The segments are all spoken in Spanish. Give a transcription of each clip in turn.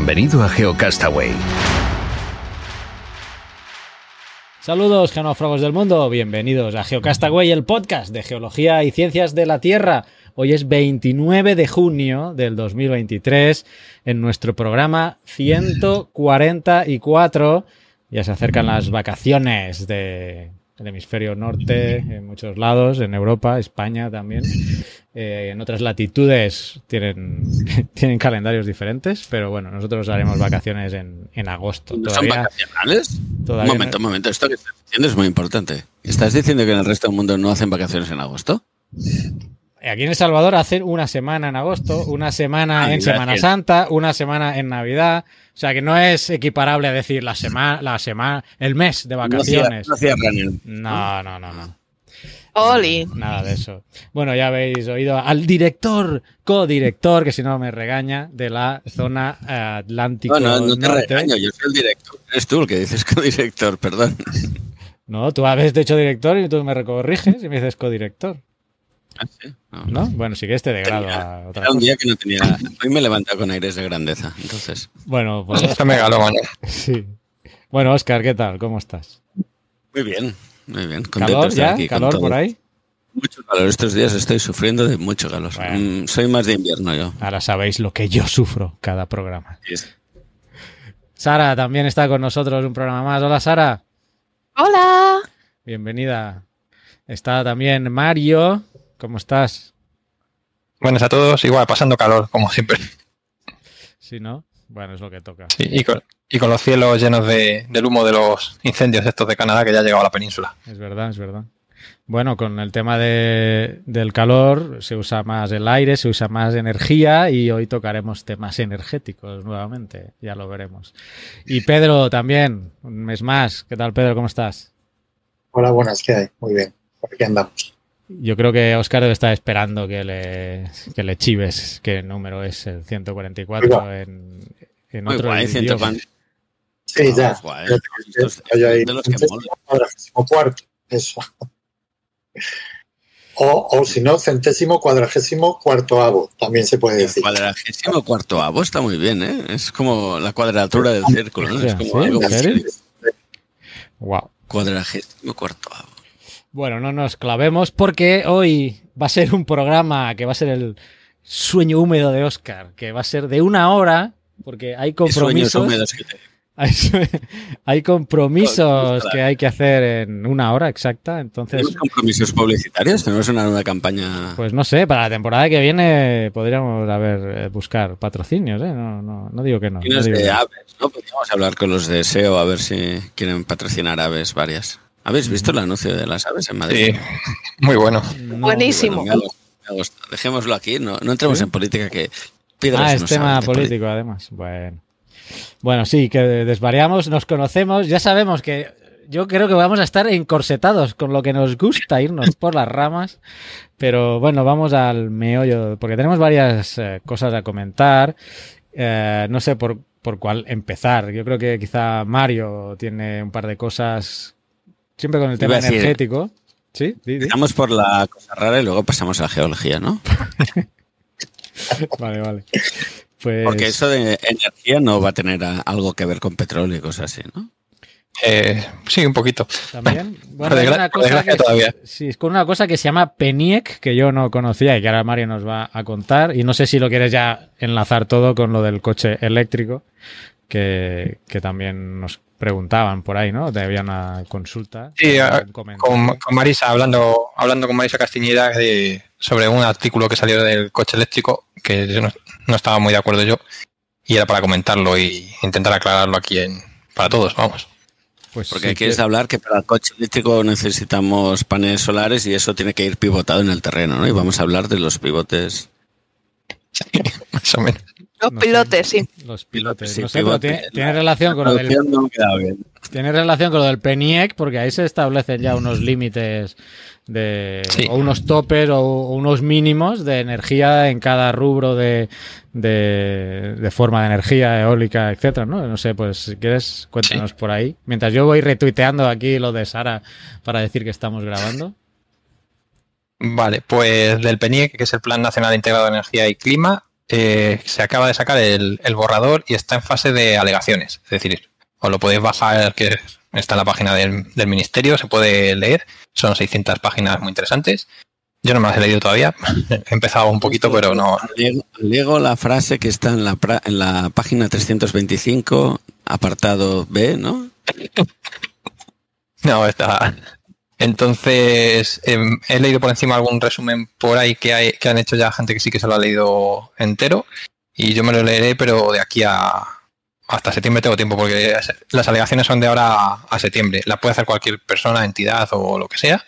Bienvenido a GeoCastaway. Saludos, genófragos del mundo. Bienvenidos a GeoCastaway, el podcast de geología y ciencias de la Tierra. Hoy es 29 de junio del 2023 en nuestro programa 144. Ya se acercan las vacaciones de el hemisferio norte, en muchos lados, en Europa, España también. Eh, en otras latitudes tienen, tienen calendarios diferentes, pero bueno, nosotros haremos vacaciones en, en agosto. ¿No ¿Son vacacionales? un momento, un momento, esto que estás diciendo es muy importante. ¿Estás diciendo que en el resto del mundo no hacen vacaciones en agosto? Aquí en El Salvador hacen una semana en agosto, una semana en Semana Santa, una semana en Navidad. O sea que no es equiparable a decir la semana, la semana, el mes de vacaciones. No, no, no, no. Oli. Nada de eso. Bueno, ya habéis oído al director, codirector, que si no me regaña, de la zona eh, Atlántico. No, no, te regaño, yo soy el director. Eres tú el que dices codirector, perdón. No, tú habéis hecho director y tú me corriges y me dices codirector. Ah, no, Bueno, sí que este de grado a otra Era un día que no tenía. Hoy me he levantado con aires de grandeza, entonces. Bueno, pues. Está megalómano. Sí. Bueno, Oscar, ¿qué tal? ¿Cómo estás? Muy bien, muy bien. ¿Calor ya? ¿Calor por ahí? Mucho calor. Estos días estoy sufriendo de mucho calor. Mm, soy más de invierno yo. Ahora sabéis lo que yo sufro cada programa. Sara también está con nosotros un programa más. Hola, Sara. Hola. Bienvenida. Está también Mario. ¿Cómo estás? Buenas a todos, igual, pasando calor, como siempre. Sí, ¿no? Bueno, es lo que toca. Sí, y con, los cielos llenos de, del humo de los incendios estos de Canadá que ya ha llegado a la península. Es verdad, es verdad. Bueno, con el tema de, del calor se usa más el aire, se usa más energía y hoy tocaremos temas energéticos nuevamente, ya lo veremos. Y Pedro también, un mes más. ¿Qué tal, Pedro? ¿Cómo estás? Hola, buenas, ¿qué hay? Muy bien, por aquí andamos. Yo creo que Oscar debe estar esperando que le, que le chives qué número es el 144 en, en otro guay, idioma. Sí, ya. Guay. de los que cuadragésimo cuarto, eso. O, o si no, centésimo cuadragésimo cuarto avo, también se puede decir. Cuadragésimo cuarto avo está muy bien, ¿eh? Es como la cuadratura del círculo, ¿no? Es como ¿Sí? algo Wow. Cuadragésimo cuarto avo. Bueno, no nos clavemos porque hoy va a ser un programa que va a ser el sueño húmedo de Oscar, que va a ser de una hora, porque hay compromisos. Que te... hay, hay, compromisos que hay que hacer en una hora exacta, entonces. ¿Tenemos compromisos publicitarios? ¿Tenemos una nueva campaña? Pues no sé, para la temporada que viene podríamos haber buscar patrocinios, ¿eh? No, no, no digo que no. Y los no de aves, ¿no? Podríamos hablar con los de SEO a ver si quieren patrocinar aves varias. ¿Habéis visto el anuncio de las aves en Madrid? Sí, muy bueno. No, Buenísimo. Bueno, me gusta, Dejémoslo aquí, no, no entremos ¿Sí? en política que Ah, es tema político, además. Bueno. Bueno, sí, que desvariamos, nos conocemos, ya sabemos que yo creo que vamos a estar encorsetados con lo que nos gusta irnos por las ramas, pero bueno, vamos al meollo, porque tenemos varias eh, cosas a comentar. Eh, no sé por, por cuál empezar. Yo creo que quizá Mario tiene un par de cosas Siempre con el tema decir, energético. ¿Sí? Empezamos por la cosa rara y luego pasamos a la geología, ¿no? vale, vale. Pues... Porque eso de energía no va a tener algo que ver con petróleo y cosas así, ¿no? Eh, sí, un poquito. También. Bueno, hay una cosa que, todavía. Sí, es con una cosa que se llama PENIEC, que yo no conocía y que ahora Mario nos va a contar. Y no sé si lo quieres ya enlazar todo con lo del coche eléctrico, que, que también nos preguntaban por ahí, ¿no? Había una consulta. Sí, con, con, Marisa, hablando, hablando con Marisa Castiñeda de, sobre un artículo que salió del coche eléctrico, que yo no, no, estaba muy de acuerdo yo, y era para comentarlo y intentar aclararlo aquí en, para todos, vamos. Pues Porque quieres hablar que para el coche eléctrico necesitamos paneles solares y eso tiene que ir pivotado en el terreno, ¿no? Y vamos a hablar de los pivotes. más o menos. Los pilotes, sí. Los pilotes. tiene, relación con lo del. Tiene relación con lo del PENIEC, porque ahí se establecen ya unos límites de. o unos topes o, unos mínimos de energía en cada rubro de, de, forma de energía eólica, etcétera, ¿no? No sé, pues si quieres, cuéntanos por ahí. Mientras yo voy retuiteando aquí lo de Sara para decir que estamos grabando. Vale, pues del PENIEC, que es el Plan Nacional Integrado de Energía y Clima, eh, se acaba de sacar el, borrador y está en fase de alegaciones. Es decir, os lo podéis bajar, que está en la página del, ministerio, se puede leer. Son 600 páginas muy interesantes. Yo no me las he leído todavía. He empezado un poquito, pero no. Leo la frase que está en la, en la página 325, apartado B, ¿no? No, está, entonces, em, he leído por encima algún resumen por ahí que, hay, que han hecho ya gente que sí que se lo ha leído entero. Y yo me lo leeré, pero de aquí a hasta septiembre tengo tiempo, porque las alegaciones son de ahora a septiembre. Las puede hacer cualquier persona, entidad o lo que sea.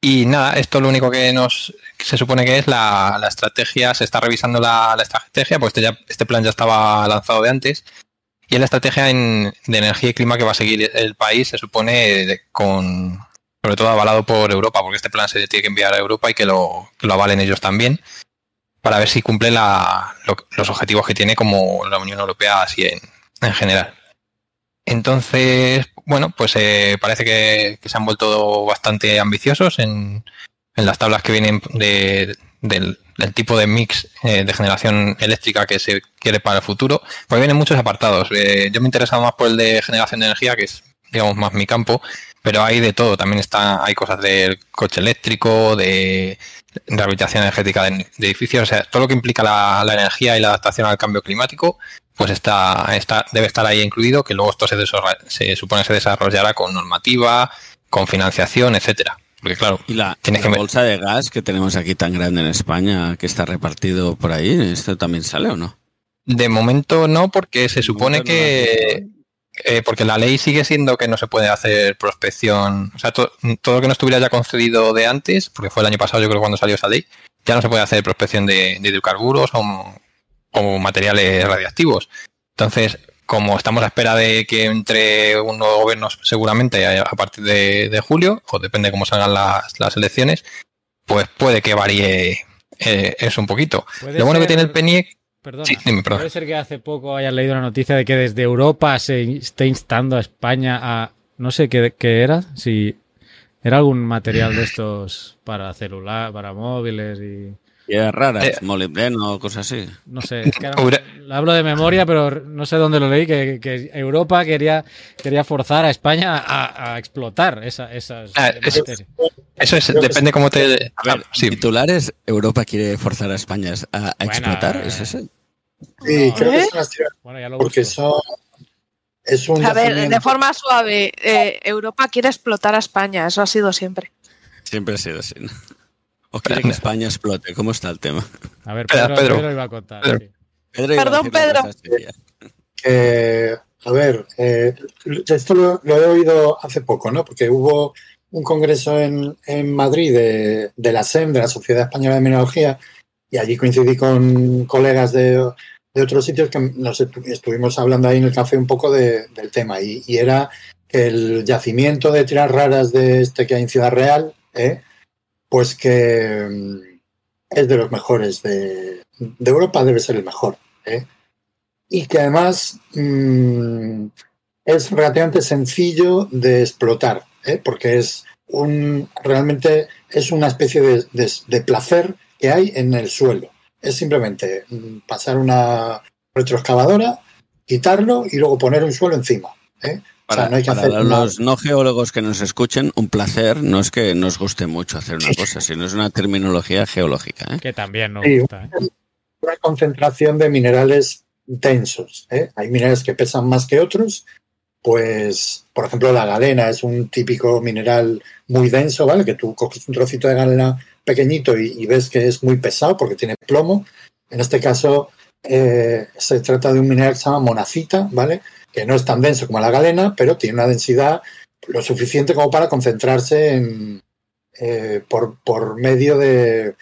Y nada, esto lo único que nos se supone que es la, estrategia, se está revisando la, estrategia, pues este, ya, este plan ya estaba lanzado de antes. Y la estrategia de energía y clima que va a seguir el país se supone con, sobre todo avalado por Europa, porque este plan se tiene que enviar a Europa y que lo, lo avalen ellos también, para ver si cumple los objetivos que tiene como la Unión Europea así en, general. Entonces, bueno, pues eh, parece que, se han vuelto bastante ambiciosos en, las tablas que vienen del, tipo de mix eh, de generación eléctrica que se quiere para el futuro. Pues vienen muchos apartados. Eh, yo me interesado más por el de generación de energía, que es, digamos, más mi campo, pero hay de todo. También está, hay cosas del coche eléctrico, de rehabilitación energética de, edificios, o sea, todo lo que implica la, energía y la adaptación al cambio climático, pues está, está debe estar ahí incluido, que luego esto se, se supone se desarrollará con normativa, con financiación, etcétera. Porque claro, y la, bolsa de gas que tenemos aquí tan grande en España, que está repartido por ahí, ¿esto también sale o no? De momento no, porque se supone que, eh, porque la ley sigue siendo que no se puede hacer prospección, o sea, todo lo que no estuviera ya concedido de antes, porque fue el año pasado yo creo cuando salió esa ley, ya no se puede hacer prospección de, hidrocarburos o, materiales radiactivos. Entonces, como estamos a espera de que entre un nuevo gobierno seguramente a partir de, julio, o depende de cómo salgan las, elecciones, pues puede que varíe eh, eso un poquito. Lo bueno que tiene el PENIEC Perdona, puede ser que hace poco hayas leído una noticia de que desde Europa se esté instando a España a. No sé qué, era, si era algún material de estos para celular, para móviles y. Y es rara, eh, molibdeno o cosas así. No sé, es que hablo de memoria, pero no sé dónde lo leí, que, Europa quería, quería forzar a España a, explotar esa, esas ah, eso, eso, es, depende cómo te... A ver, titulares, Europa quiere forzar a España a, explotar, ¿es ese? Sí, creo que es una porque eso es un. A ver, de forma suave, eh, Europa quiere explotar a España, eso ha sido siempre. Siempre ha sido así. ¿O quiere que España explote? ¿Cómo está el tema? A ver, Pedro, Pedro, iba a contar. Perdón, Pedro. a ver, eh, esto lo, he oído hace poco, ¿no? Porque hubo un congreso en, en Madrid de, de la SEM, de la Sociedad Española de Mineralogía, y allí coincidí con colegas de, de otros sitios que nos estuvimos hablando ahí en el café un poco del tema y, era que el yacimiento de tierras raras de este que hay en Ciudad Real, ¿eh? pues que mm, es de los mejores de, Europa, debe ser el mejor. ¿eh? Y que además mm, es relativamente sencillo de explotar, ¿eh? porque es un realmente es una especie de, de placer que hay en el suelo. Es simplemente mm, pasar una retroexcavadora, quitarlo y luego poner un suelo encima. ¿eh? Para, no hay que hacer los no geólogos que nos escuchen, un placer no es que nos guste mucho hacer una cosa, sino es una terminología geológica. ¿eh? Que también nos gusta. ¿eh? Una concentración de minerales densos. Hay minerales que pesan más que otros. Pues, por ejemplo, la galena es un típico mineral muy denso, ¿vale? Que tú coges un trocito de galena pequeñito y, ves que es muy pesado porque tiene plomo. En este caso eh, se trata de un mineral que se llama monacita, ¿vale? que no es tan denso como la galena, pero tiene una densidad lo suficiente como para concentrarse en, eh, por, medio de,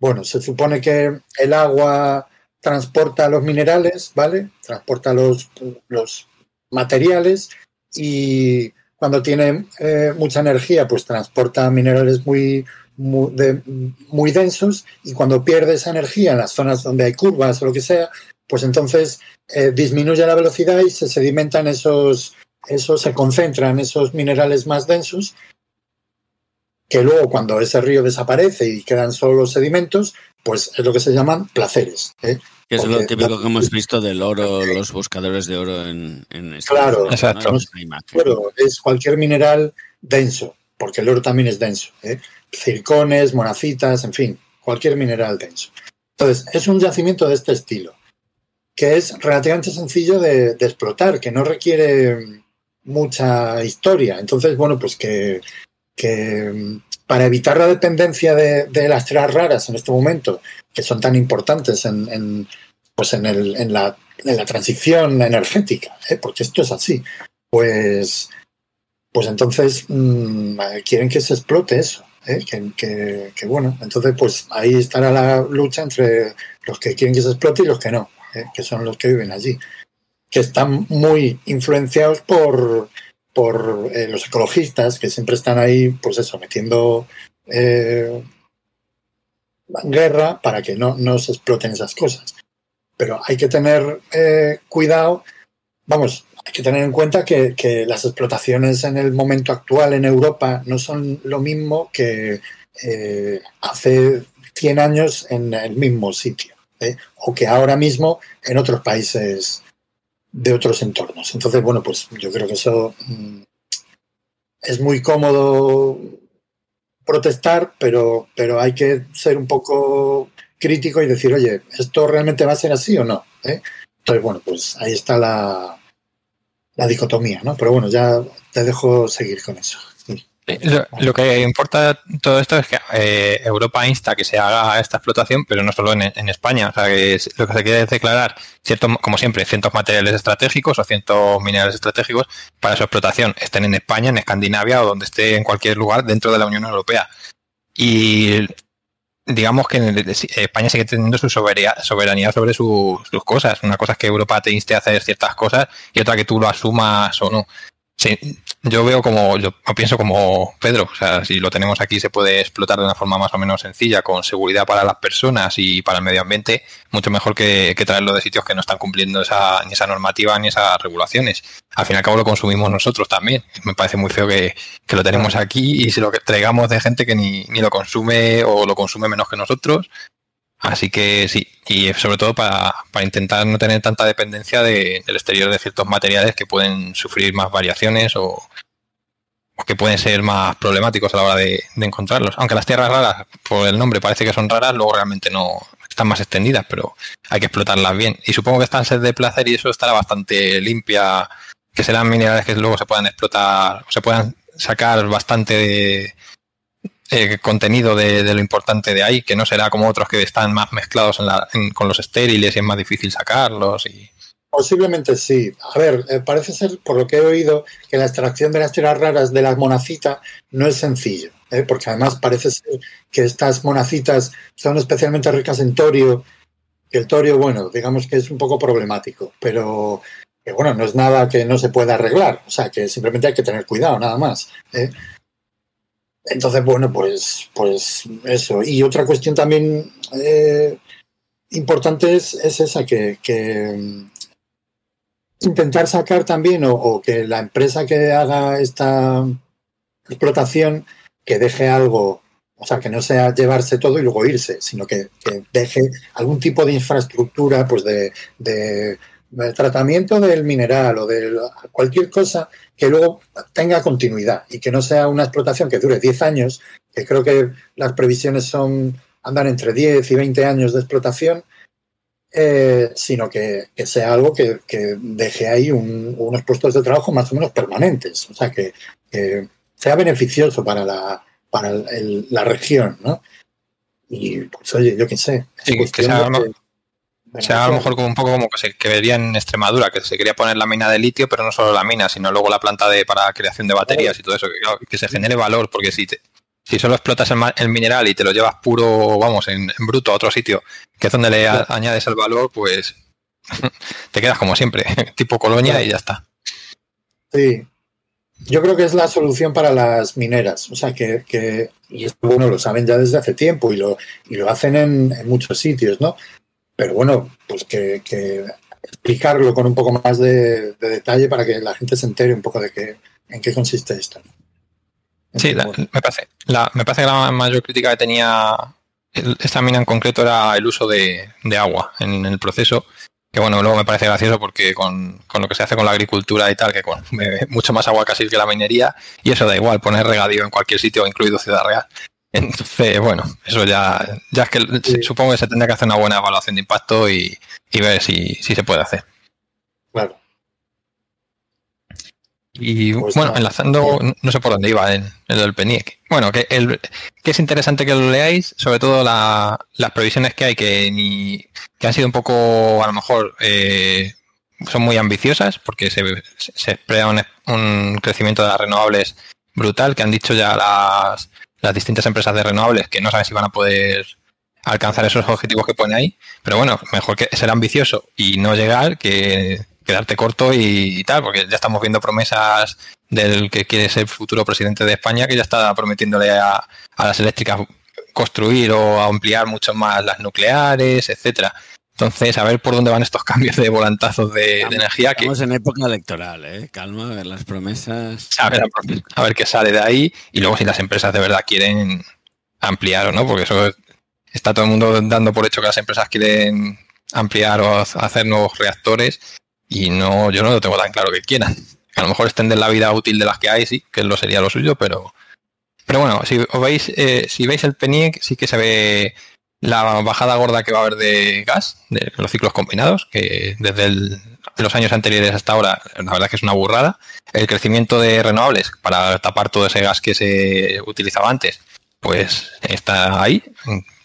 bueno, se supone que el agua transporta los minerales, ¿vale? Transporta los, los materiales y cuando tiene eh, mucha energía, pues transporta minerales muy, muy, de- muy densos y cuando pierde esa energía en las zonas donde hay curvas o lo que sea, pues entonces eh, disminuye la velocidad y se sedimentan esos, esos, se concentran esos minerales más densos que luego cuando ese río desaparece y quedan solo los sedimentos, pues es lo que se llaman placeres. ¿eh? Que es lo típico que hemos visto del oro, los buscadores de oro en, en Estados Claro. Exacto. Es cualquier mineral denso, porque el oro también es denso. ¿eh? Circones, monacitas, en fin, cualquier mineral denso. Entonces, es un yacimiento de este estilo, que es relativamente sencillo de, explotar, que no requiere mucha historia. Entonces, bueno, pues que, para evitar la dependencia de, las tierras raras en este momento, que son tan importantes en, pues en la transición energética, ¿eh? porque esto es así, pues, pues entonces mm, quieren que se explote eso. ¿Eh? Que, bueno, entonces pues ahí estará la lucha entre los que quieren que se explote y los que no, ¿eh? que son los que viven allí, que están muy influenciados por, por eh, los ecologistas, que siempre están ahí, pues eso, metiendo guerra para que no, no se exploten esas cosas. Pero hay que tener cuidado, vamos, hay que tener en cuenta que, las explotaciones en el momento actual en Europa no son lo mismo que eh, hace 100 años en el mismo sitio, ¿eh? o que ahora mismo en otros países de otros entornos. Entonces, bueno, pues yo creo que eso mm, es muy cómodo protestar, pero, pero hay que ser un poco crítico y decir, oye, ¿esto realmente va a ser así o no? ¿Eh? Entonces, bueno, pues ahí está la, la dicotomía, ¿no? Pero bueno, ya te dejo seguir con eso. Sí. Lo, lo que importa todo esto es que eh, Europa insta que se haga esta explotación, pero no solo en, en España. O sea, que es- lo que se quiere es declarar, cierto, como siempre, cientos materiales estratégicos o cientos minerales estratégicos para su explotación, estén en España, en Escandinavia o donde esté en cualquier lugar dentro de la Unión Europea. Y digamos que en el- España sigue teniendo su soberanía, soberanía sobre su- sus cosas. Una cosa es que Europa te inste a hacer ciertas cosas y otra que tú lo asumas o no. Sí, yo veo como, yo pienso como Pedro, o sea, si lo tenemos aquí se puede explotar de una forma más o menos sencilla, con seguridad para las personas y para el medio ambiente, mucho mejor que, que traerlo de sitios que no están cumpliendo esa, ni esa normativa ni esas regulaciones. Al fin y al cabo lo consumimos nosotros también. Me parece muy feo que, que lo tenemos aquí y si lo traigamos de gente que ni, ni lo consume o lo consume menos que nosotros. Así que sí, y sobre todo para, para intentar no tener tanta dependencia de- del exterior de ciertos materiales que pueden sufrir más variaciones o, que pueden ser más problemáticos a la hora de, de encontrarlos. Aunque las tierras raras, por el nombre, parece que son raras, luego realmente no están más extendidas, pero hay que explotarlas bien. Y supongo que esta sed de placer y eso estará bastante limpia, que serán minerales que luego se puedan explotar, se puedan sacar bastante de, eh, contenido de, lo importante de ahí, que no será como otros que están más mezclados en la- en- con los estériles y es más difícil sacarlos. Y... Posiblemente sí. A ver, eh, parece ser, por lo que he oído, que la extracción de las tierras raras de las monacitas no es sencillo, ¿eh? porque además parece ser que estas monacitas son especialmente ricas en torio, que el torio, bueno, digamos que es un poco problemático, pero que bueno, no es nada que no se pueda arreglar, o sea, que simplemente hay que tener cuidado, nada más. ¿eh? Entonces, bueno, pues, pues eso. Y otra cuestión también eh, importante es, es esa, que, que, mm, intentar sacar también o, que la empresa que haga esta explotación que deje algo, o sea, que no sea llevarse todo y luego irse, sino que, deje algún tipo de infraestructura, pues de tratamiento del mineral o de cualquier cosa que luego tenga continuidad y que no sea una explotación que dure 10 años, que creo que las previsiones son andan entre 10 y 20 años de explotación, eh, sino que, que sea algo que, que deje ahí un- unos puestos de trabajo más o menos permanentes, o sea, que, que sea beneficioso para la, para el- el- la región, ¿no? Y pues oye, yo qué sé. es Sí, que sea de- una- O sea, a lo mejor como un poco como que se que vería en Extremadura, que se quería poner la mina de litio, pero no solo la mina, sino luego la planta de para creación de baterías y todo eso, que, se genere valor, porque si te- si solo explotas el, el mineral y te lo llevas puro, vamos, en, en bruto a otro sitio, que es donde le a- añades el valor, pues te quedas como siempre, tipo colonia y ya está. Sí. Yo creo que es la solución para las mineras. O sea, que, que- y esto, bueno, lo saben ya desde hace tiempo y lo, y lo hacen en, en muchos sitios, ¿no? Pero bueno, pues que, que explicarlo con un poco más de, de detalle para que la gente se entere un poco de qué, en qué consiste esto. ¿no? Sí, la- me, parece, la- me parece que la mayor crítica que tenía esta mina en concreto era el uso de, de agua en, el proceso. Que bueno, luego me parece gracioso porque con, con lo que se hace con la agricultura y tal, que consume mucho más agua casi que la minería, y eso da igual, poner regadío en cualquier sitio, incluido Ciudad Real. Entonces, bueno, eso ya, ya es que Sí. supongo que se tendrá que hacer una buena evaluación de impacto y, y ver si, si se puede hacer. claro. Y Pues bueno, nada. enlazando, no- sé por dónde iba en el del PENIEC. Bueno, que, el, que es interesante que lo leáis, sobre todo la- las previsiones que hay que ni que han sido un poco, a lo mejor, eh, son muy ambiciosas porque se, se espera un, un crecimiento de las renovables brutal, que han dicho ya las, las distintas empresas de renovables que no saben si van a poder alcanzar esos objetivos que pone ahí. Pero bueno, mejor que ser ambicioso y no llegar que quedarte corto y, tal, porque ya estamos viendo promesas del que quiere ser futuro presidente de España que ya está prometiéndole a, a las eléctricas construir o ampliar mucho más las nucleares, etcétera. Entonces, a ver por dónde van estos cambios de volantazos de, de energía que Estamos en época electoral, ¿eh? Calma, a ver las promesas. a ver, a ver qué sale de ahí y luego si las empresas de verdad quieren ampliar o no, porque eso está todo el mundo dando por hecho que las empresas quieren ampliar o hacer nuevos reactores y no, yo no lo tengo tan claro que quieran. A lo mejor extender la vida útil de las que hay, sí, que lo sería lo suyo, pero pero bueno, si os veis, eh, si veis el PENIEC, sí que se ve la bajada gorda que va a haber de gas, de los ciclos combinados, que desde los años anteriores hasta ahora, la verdad es que es una burrada. El crecimiento de renovables para tapar todo ese gas que se utilizaba antes, pues está ahí.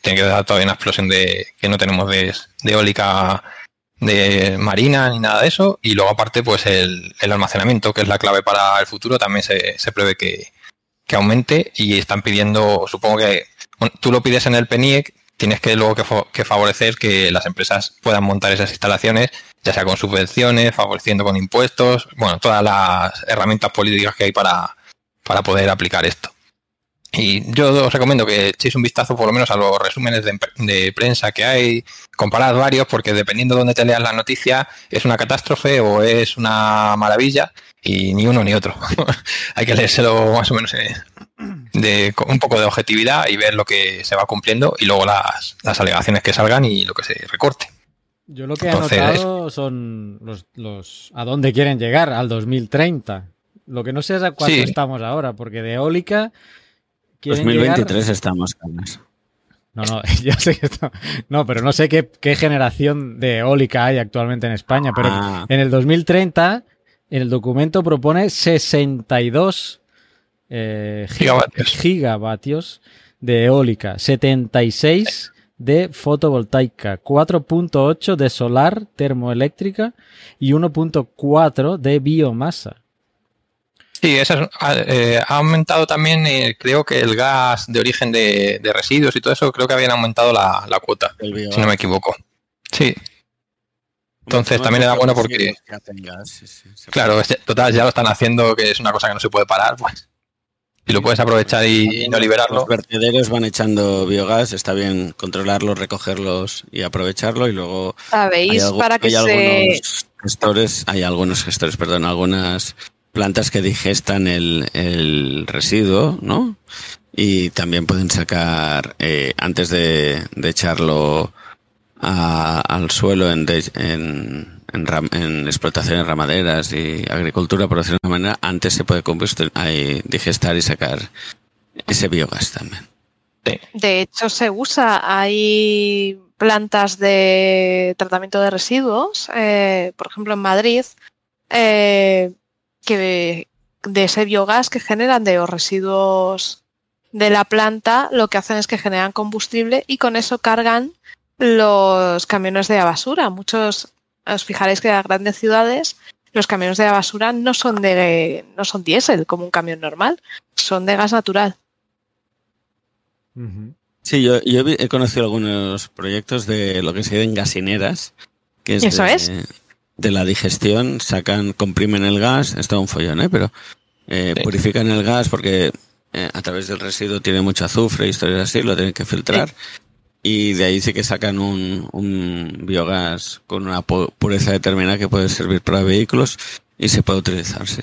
Tiene que dar todavía una explosión de que no tenemos de, de eólica de marina ni nada de eso. Y luego aparte, pues el, el almacenamiento, que es la clave para el futuro, también se, se prevé que, que aumente y están pidiendo, supongo que tú lo pides en el PENIEC, tienes que luego que, favorecer que las empresas puedan montar esas instalaciones, ya sea con subvenciones, favoreciendo con impuestos, bueno, todas las herramientas políticas que hay para, para poder aplicar esto. Y yo os recomiendo que echéis un vistazo por lo menos a los resúmenes de, prensa que hay, comparad varios, porque dependiendo de dónde te leas la noticia, es una catástrofe o es una maravilla, y ni uno ni otro. hay que leérselo más o menos eh, de un poco de objetividad y ver lo que se va cumpliendo y luego las, las alegaciones que salgan y lo que se recorte. Yo lo que he Entonces- anotado son los, los a dónde quieren llegar, al 2030. Lo que no sé es a cuánto Sí. estamos ahora, porque de eólica quieren 2023 estamos, Carlos. No, no, ya sé que esto- No, pero no sé qué, qué generación de eólica hay actualmente en España, pero Ah. en el 2030 el documento propone 62 eh, gi- Gigavatios. gigavatios de eólica, 76 de fotovoltaica, 4.8 de solar termoeléctrica y 1.4 de biomasa. Sí, ha, eh, ha aumentado también, eh, creo que el gas de origen de, de residuos y todo eso, creo que habían aumentado la, la cuota, si no me equivoco. Sí, Entonces, también le da muchos bueno porque- gas, sí, sí, se claro, es- total, ya lo están haciendo, que es una cosa que no se puede parar, pues. Si lo puedes aprovechar y, no liberarlo. Los vertederos van echando biogás, está bien controlarlos, recogerlos y aprovecharlo. Y luego hay, ¿Sabéis? algo- para que hay se... algunos gestores, hay algunos gestores, perdón, algunas plantas que digestan el, el residuo, ¿no? Y también pueden sacar, eh, antes de, de echarlo a- al suelo en, de- en, en ram- en explotaciones ramaderas y agricultura, por decirlo de una manera, antes se puede digestar y sacar ese biogás también. De hecho, se usa. Hay plantas de tratamiento de residuos, eh, por ejemplo, en Madrid, eh, que de ese biogás que generan de los residuos de la planta, lo que hacen es que generan combustible y con eso cargan los camiones de basura. Muchos, os fijaréis que en las grandes ciudades los camiones de basura no son de no son diésel como un camión normal, son de gas natural. Sí, yo, yo he conocido algunos proyectos de lo que se ven gasineras, que es, ¿Eso de, es? de la digestión, sacan, comprimen el gas, es todo un follón, ¿eh? pero eh, Sí. purifican el gas porque eh, a través del residuo tiene mucho azufre, historias así, lo tienen que filtrar. Y de ahí sí que sacan un, biogás con una pu- pureza determinada que puede servir para vehículos y se puede utilizar. Sí.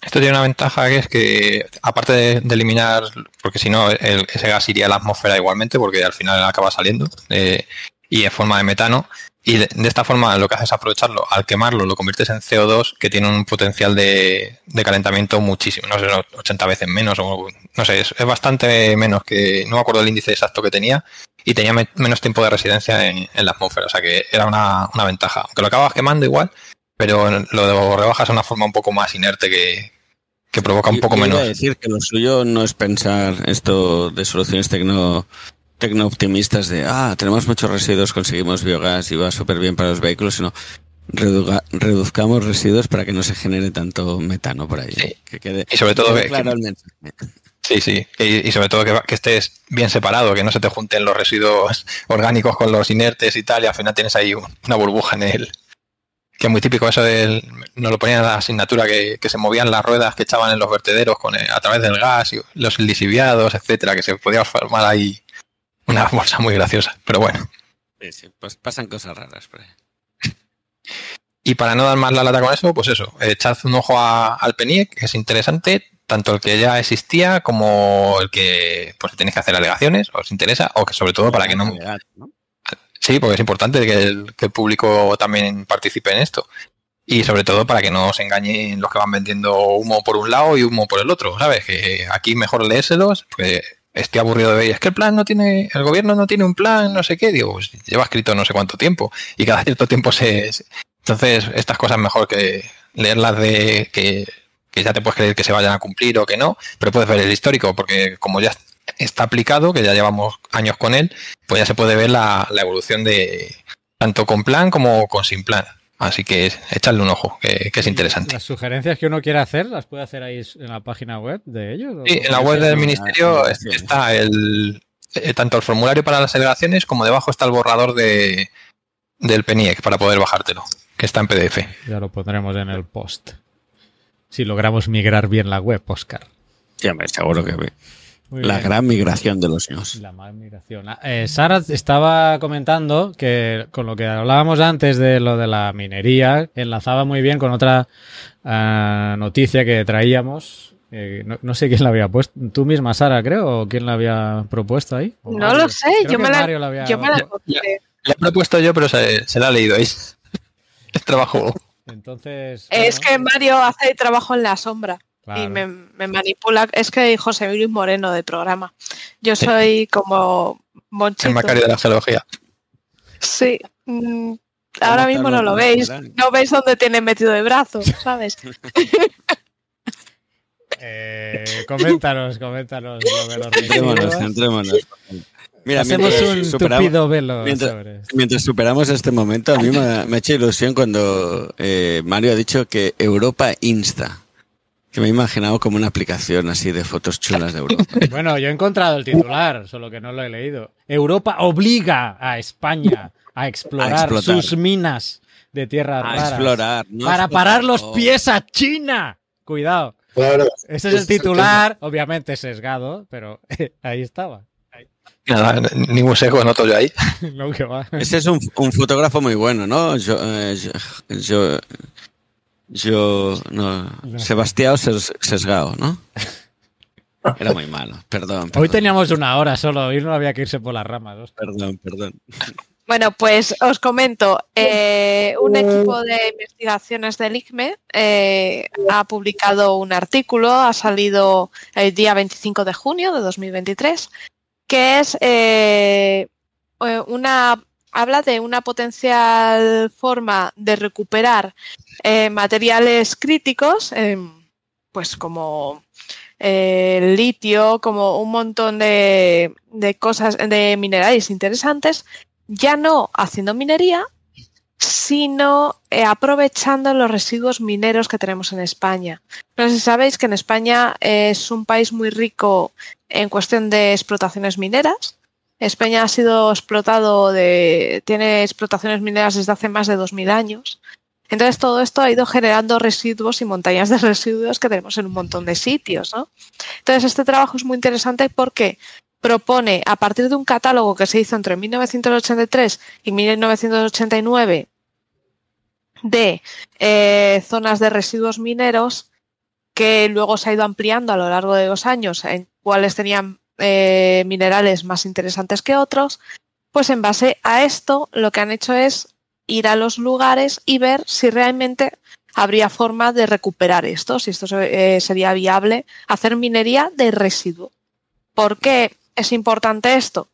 Esto tiene una ventaja que es que, aparte de, eliminar, porque si no, ese gas iría a la atmósfera igualmente, porque al final acaba saliendo, eh, y en forma de metano. Y de, esta forma lo que haces es aprovecharlo. Al quemarlo, lo conviertes en CO2, que tiene un potencial de, calentamiento muchísimo, no sé, no, 80 veces menos, o no sé, es, es bastante menos que, no me acuerdo el índice exacto que tenía, y tenía me- menos tiempo de residencia en, en la atmósfera, o sea que era una, una ventaja. Aunque lo acabas quemando igual, pero lo rebajas a una forma un poco más inerte que, que provoca un poco y iba menos. a decir que lo suyo no es pensar esto de soluciones tecno, tecno-optimistas de, ah, tenemos muchos residuos, conseguimos biogás y va súper bien para los vehículos, sino reduga- reduzcamos residuos para que no se genere tanto metano por ahí. Sí. Que quede, Y sobre todo que- claro. Sí, sí. Y, y sobre todo que, que estés bien separado, que no se te junten los residuos orgánicos con los inertes y tal, y al final tienes ahí un- una burbuja en el. Que es muy típico eso del. Nos lo ponían en la asignatura que, que se movían las ruedas que echaban en los vertederos con el- a través del gas, y los lisiviados, etcétera, que se podía formar ahí una bolsa muy graciosa. Pero bueno. Sí, sí, pues pasan cosas raras. Y para no dar más la lata con eso, pues eso, echad un ojo a- al PENIEC, que es interesante, tanto el que ya existía como el que pues tenéis que hacer alegaciones, os interesa, o que sobre todo para que no... Sí, porque es importante que el, que el público también participe en esto. Y sobre todo para que no os engañen los que van vendiendo humo por un lado y humo por el otro, ¿sabes? Que aquí mejor léeselos, porque estoy aburrido de ver, es que el plan no tiene, el gobierno no tiene un plan, no sé qué, digo, pues lleva escrito no sé cuánto tiempo y cada cierto tiempo se- Entonces, estas cosas mejor que leerlas de que, que ya te puedes creer que se vayan a cumplir o que no, pero puedes ver el histórico, porque como ya está aplicado, que ya llevamos años con él, pues ya se puede ver la, la evolución de tanto con plan como con sin plan. Así que echarle un ojo, que, que es interesante. Las sugerencias que uno quiera hacer, ¿las puede hacer ahí en la página web de ellos? ¿O Sí, en la web del ministerio Ah, está el eh, tanto el formulario para las delegaciones como debajo está el borrador de del PENIEC para poder bajártelo, que está en PDF. Ya lo pondremos en el post. Si logramos migrar bien la web, Oscar. Sí, hombre, seguro que Muy la bien. gran migración de los niños. La mal migración. Ah, eh, Sara estaba comentando que con lo que hablábamos antes de lo de la minería, enlazaba muy bien con otra ah, noticia que traíamos. eh, no, no sé quién la había puesto. Tú misma, Sara, creo, o quién la había propuesto ahí. ¿O No Mario? lo sé, Creo yo me la, había- yo me la Ya. La he propuesto yo, pero se, se la ha leído ahí. Es trabajo. Entonces. Es bueno, que Mario hace trabajo en la sombra claro. y me, me manipula. Es que José Luis Moreno de programa. Yo soy como El Monchito. Macario de la geología. Sí. mm, Ahora ¿Cómo mismo no lo veis. No veis dónde tiene metido el brazo, ¿sabes? Eh, coméntanos, coméntanos lo de los Centrémonos, residuos. centrémonos. Mira, Hacemos mientras un superamos- tupido velo mientras- sobre esto. Mientras superamos este momento, a mí me, me ha hecho ilusión cuando eh, Mario ha dicho que Europa Insta. Que me he imaginado como una aplicación así de fotos chulas de Europa. Bueno, yo he encontrado el titular, solo que no lo he leído. Europa obliga a España a explorar A sus minas de tierras A raras explorar. no para parar los Oh. pies a China. Cuidado. Claro. Ese es el titular, obviamente sesgado, pero ahí estaba. Nada, ningún sesgo noto yo ahí. No, que va. Ese es un, un fotógrafo muy bueno, ¿no? Yo, eh, yo, yo, yo- no, Sebastián Ses- Sesgao, ¿no? Era muy malo, perdón. Hoy teníamos una hora solo, hoy no había que irse por las ramas. Perdón, perdón. Bueno, pues os comento, eh, un equipo de investigaciones del ICME eh, ha publicado un artículo, ha salido el día 25 de junio de 2023, que es eh, eh, una habla de una potencial forma de recuperar eh, materiales críticos, pues como litio, como un montón de cosas, de minerales interesantes ya no haciendo minería, sino eh, aprovechando los residuos mineros que tenemos en España. No sé si sabéis que en España es un país muy rico en cuestión de explotaciones mineras. España ha sido explotado de, tiene explotaciones mineras desde hace más de 2000 años. Entonces todo esto ha ido generando residuos y montañas de residuos que tenemos en un montón de sitios, ¿no? Entonces este trabajo es muy interesante porque propone, a partir de un catálogo que se hizo entre 1983 y 1989 de eh, zonas de residuos mineros, que luego se ha ido ampliando a lo largo de los años en cuáles tenían eh, minerales más interesantes que otros, pues en base a esto lo que han hecho es ir a los lugares y ver si realmente habría forma de recuperar esto, si esto eh, sería viable, hacer minería de residuo. ¿Por qué es importante esto?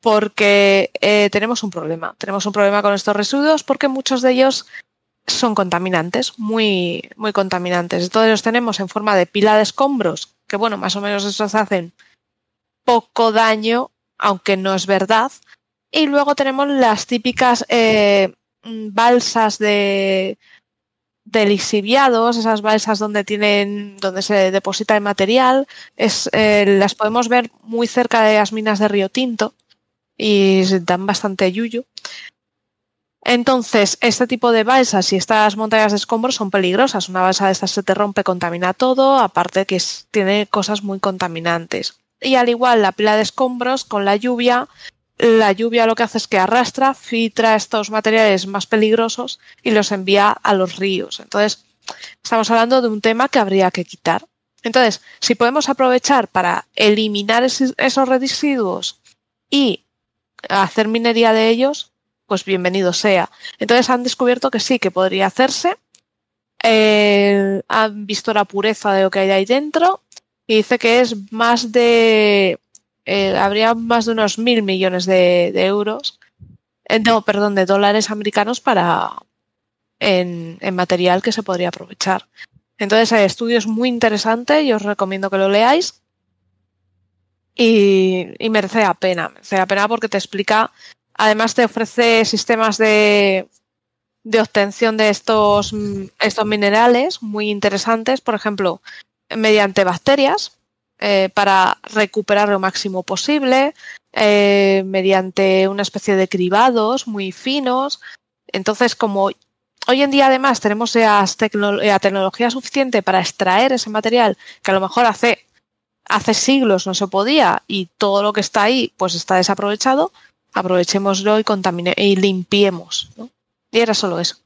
Porque eh, tenemos un problema. Tenemos un problema con estos residuos porque muchos de ellos son contaminantes, muy, muy contaminantes. Entonces los tenemos en forma de pila de escombros, que bueno, más o menos esos hacen poco daño, aunque no es verdad. Y luego tenemos las típicas eh, balsas de, de lixiviados, esas balsas donde tienen, donde se deposita el material, es, eh, las podemos ver muy cerca de las minas de Río Tinto y dan bastante yuyu. Entonces, este tipo de balsas y estas montañas de escombros son peligrosas. Una balsa de estas se te rompe, contamina todo, aparte que tiene cosas muy contaminantes. Y al igual, la pila de escombros con la lluvia la lluvia lo que hace es que arrastra, filtra estos materiales más peligrosos y los envía a los ríos. Entonces, estamos hablando de un tema que habría que quitar. Entonces, si podemos aprovechar para eliminar esos residuos y hacer minería de ellos, pues bienvenido sea. Entonces han descubierto que sí, que podría hacerse. Eh, han visto la pureza de lo que hay ahí dentro y dice que es más de eh, habría más de unos mil millones de, euros, eh, no, perdón, de dólares americanos para en, material que se podría aprovechar. Entonces hay estudios muy interesantes y os recomiendo que lo leáis. Y, merece la pena, merece la pena porque te explica, además te ofrece sistemas de, de obtención de estos, estos minerales muy interesantes, por ejemplo, mediante bacterias, eh, para recuperar lo máximo posible eh, mediante una especie de cribados muy finos. Entonces, como hoy en día además tenemos la tecnología suficiente para extraer ese material que a lo mejor hace, hace siglos no se podía y todo lo que está ahí pues está desaprovechado, aprovechémoslo y, y limpiemos. Y era solo eso.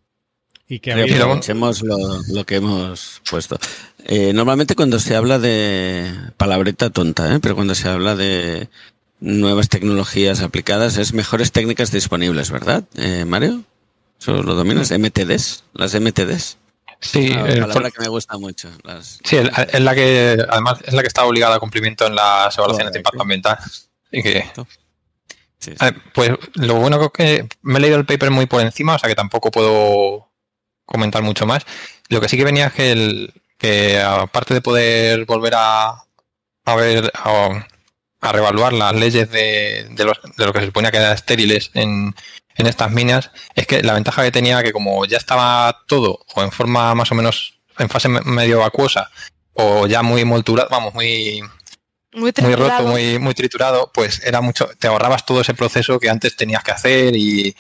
Y que aprovechemos lo, lo, que hemos puesto. Eh, normalmente cuando se habla de palabreta tonta, ¿eh? pero cuando se habla de nuevas tecnologías aplicadas es mejores técnicas disponibles, ¿verdad, eh, Mario? ¿Eso lo dominas? ¿MTDs? ¿Las MTDs? Sí, la palabra que me gusta mucho. Sí, es la que además es la que está obligada a cumplimiento en las evaluaciones de impacto ambiental. Y que, pues lo bueno que me he leído el paper muy por encima, o sea que tampoco puedo comentar mucho más. Lo que sí que venía es que, el, que aparte de poder volver a, a ver, a, a revaluar las leyes de, de, los, de, lo que se suponía que eran estériles en, en estas minas, es que la ventaja que tenía que como ya estaba todo o en forma más o menos en fase medio acuosa o ya muy molturado, vamos, muy muy, muy, roto, muy, muy triturado, pues era mucho, te ahorrabas todo ese proceso que antes tenías que hacer y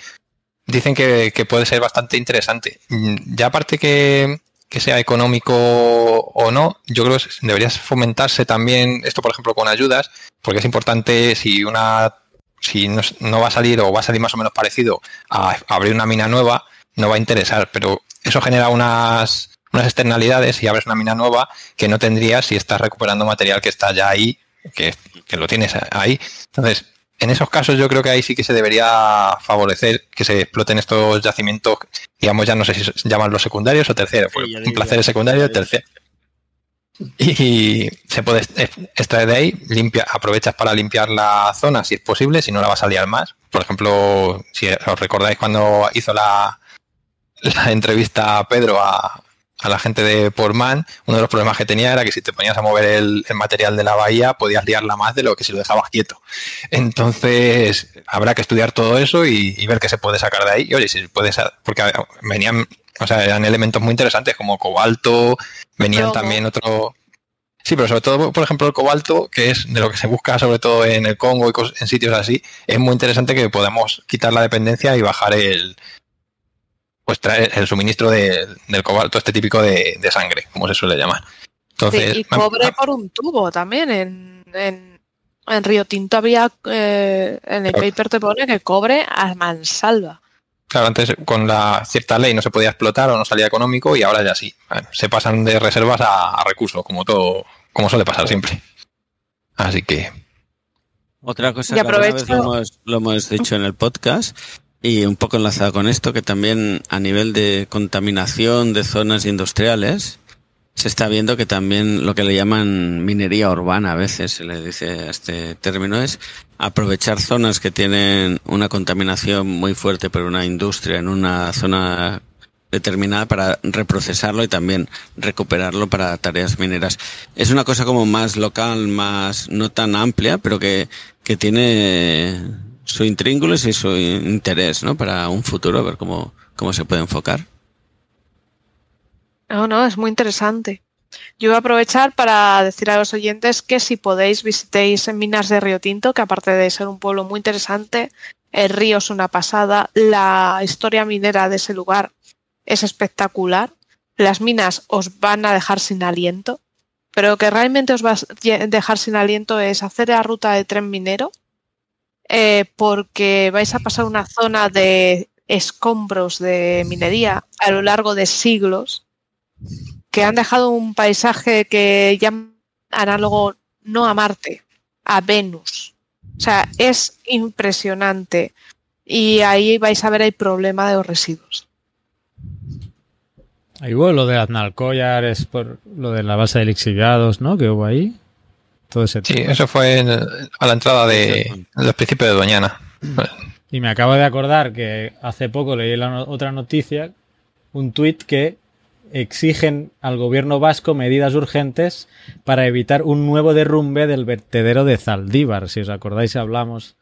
dicen que, puede ser bastante interesante. Mm, ya aparte que, sea económico o no, yo creo que debería fomentarse también esto, por ejemplo, con ayudas, porque es importante si una si no, va a salir o va a salir más o menos parecido a abrir una mina nueva, no va a interesar, pero eso genera unas, unas externalidades y abres una mina nueva que no tendrías si estás recuperando material que está ya ahí, que, que lo tienes ahí. Entonces, en esos casos yo creo que ahí sí que se debería favorecer que se exploten estos yacimientos, digamos ya no sé si llaman los secundarios o terceros, pues, un placer secundario, tercero. Y se puede extraer de ahí, limpia, aprovechas para limpiar la zona si es posible, si no la vas a liar más. Por ejemplo, si os recordáis cuando hizo la, la entrevista a Pedro a, a la gente de Portman, uno de los problemas que tenía era que si te ponías a mover el, material de la bahía, podías liarla más de lo que si lo dejabas quieto. Entonces, habrá que estudiar todo eso y, ver qué se puede sacar de ahí. Y oye, si puedes, porque venían, o sea, eran elementos muy interesantes como cobalto, venían también otro. Sí, pero sobre todo, por ejemplo, el cobalto, que es de lo que se busca sobre todo en el Congo y en sitios así, es muy interesante que podamos quitar la dependencia y bajar el, pues trae el suministro del cobalto, este típico de, sangre, como se suele llamar. Entonces, y cobre por un tubo también. En, en, Río Tinto había, eh, en el paper te pone que cobre a mansalva. Claro, antes con la cierta ley no se podía explotar o no salía económico y ahora ya sí. se pasan de reservas a, recursos, como todo, como suele pasar siempre. Así que. Otra cosa que lo hemos dicho en el podcast y un poco enlazado con esto, que también a nivel de contaminación de zonas industriales, se está viendo que también lo que le llaman minería urbana, a veces se le dice este término, es aprovechar zonas que tienen una contaminación muy fuerte por una industria en una zona determinada para reprocesarlo y también recuperarlo para tareas mineras. Es una cosa como más local, más no tan amplia, pero que, que tiene su intríngulis y su interés, ¿no? Para un futuro, a ver cómo, cómo se puede enfocar. No, no, es muy interesante. Yo voy a aprovechar para decir a los oyentes que si podéis visitéis en Minas de Río Tinto, que aparte de ser un pueblo muy interesante, el río es una pasada, la historia minera de ese lugar es espectacular, las minas os van a dejar sin aliento, pero lo que realmente os va a dejar sin aliento es hacer la ruta de tren minero, eh, porque vais a pasar una zona de escombros de minería a lo largo de siglos que han dejado un paisaje que llaman análogo no a Marte, a Venus. O sea, es impresionante. Y ahí vais a ver el problema de los residuos. Ahí hubo lo de Aznalcóllar, es por lo de la base de lixiviados, ¿no? Que hubo ahí sí, eso fue a la entrada de, los principios de Doñana. Y me acabo de acordar que hace poco leí la otra noticia, un tuit que exigen al gobierno vasco medidas urgentes para evitar un nuevo derrumbe del vertedero de Zaldívar. Si os acordáis, hablamos.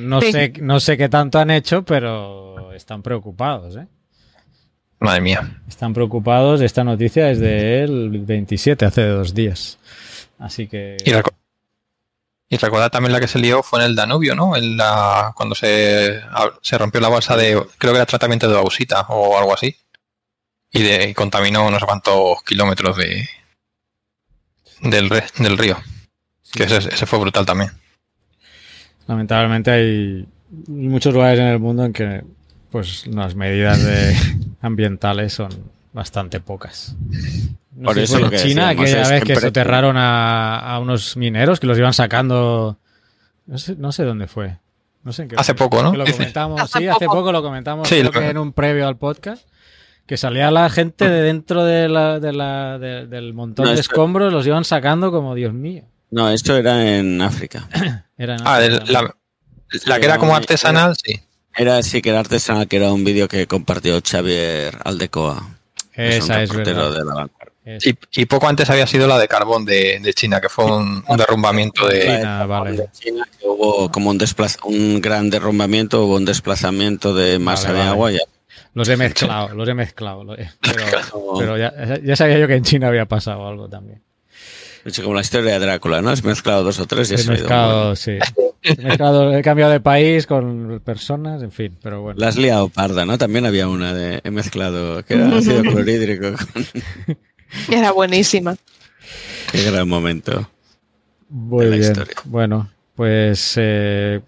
No, Sé, no sé qué tanto han hecho, pero están preocupados. ¿eh? Madre mía. Están preocupados. Esta noticia es del 27, hace dos días. Así que. Y, y recordad también la que se lió fue en el Danubio, ¿no? En la, cuando se, se rompió la balsa de. Creo que era tratamiento de bausita o algo así. Y, de, contaminó no sé cuántos kilómetros de, del, del río. Que ese, ese fue brutal también. Lamentablemente hay muchos lugares en el mundo en que pues las medidas de ambientales son bastante pocas. Por eso lo que China, aquella vez que soterraron a, a, unos mineros que los iban sacando. No sé, no sé dónde fue. No sé en qué hace poco, ¿no? Lo comentamos, sí, hace poco lo comentamos sí, en un previo al podcast. Que salía la gente de dentro de la, de la, del montón de escombros, los iban sacando como Dios mío. No, esto era en África. era en ah, la, la, que era como artesanal, sí. Era, sí, que era artesanal, que era un vídeo que compartió Xavier Aldecoa. Esa es, verdad. De la y, poco antes había sido la de carbón de, China, que fue un, derrumbamiento de China, vale. China, que hubo como un, un gran derrumbamiento, hubo un desplazamiento de masa de agua. Ya. Los he mezclado, los he mezclado. Pero, ya, sabía yo que en China había pasado algo también. Es como la historia de Drácula, ¿no? Has mezclado dos o tres y he mezclado, sí. He, mezclado, he cambiado de país con personas, en fin, pero bueno. La has liado parda, ¿no? También había una de he mezclado que era ácido clorhídrico con... Era buenísima. Qué gran momento. Muy bien. Bueno, pues eh,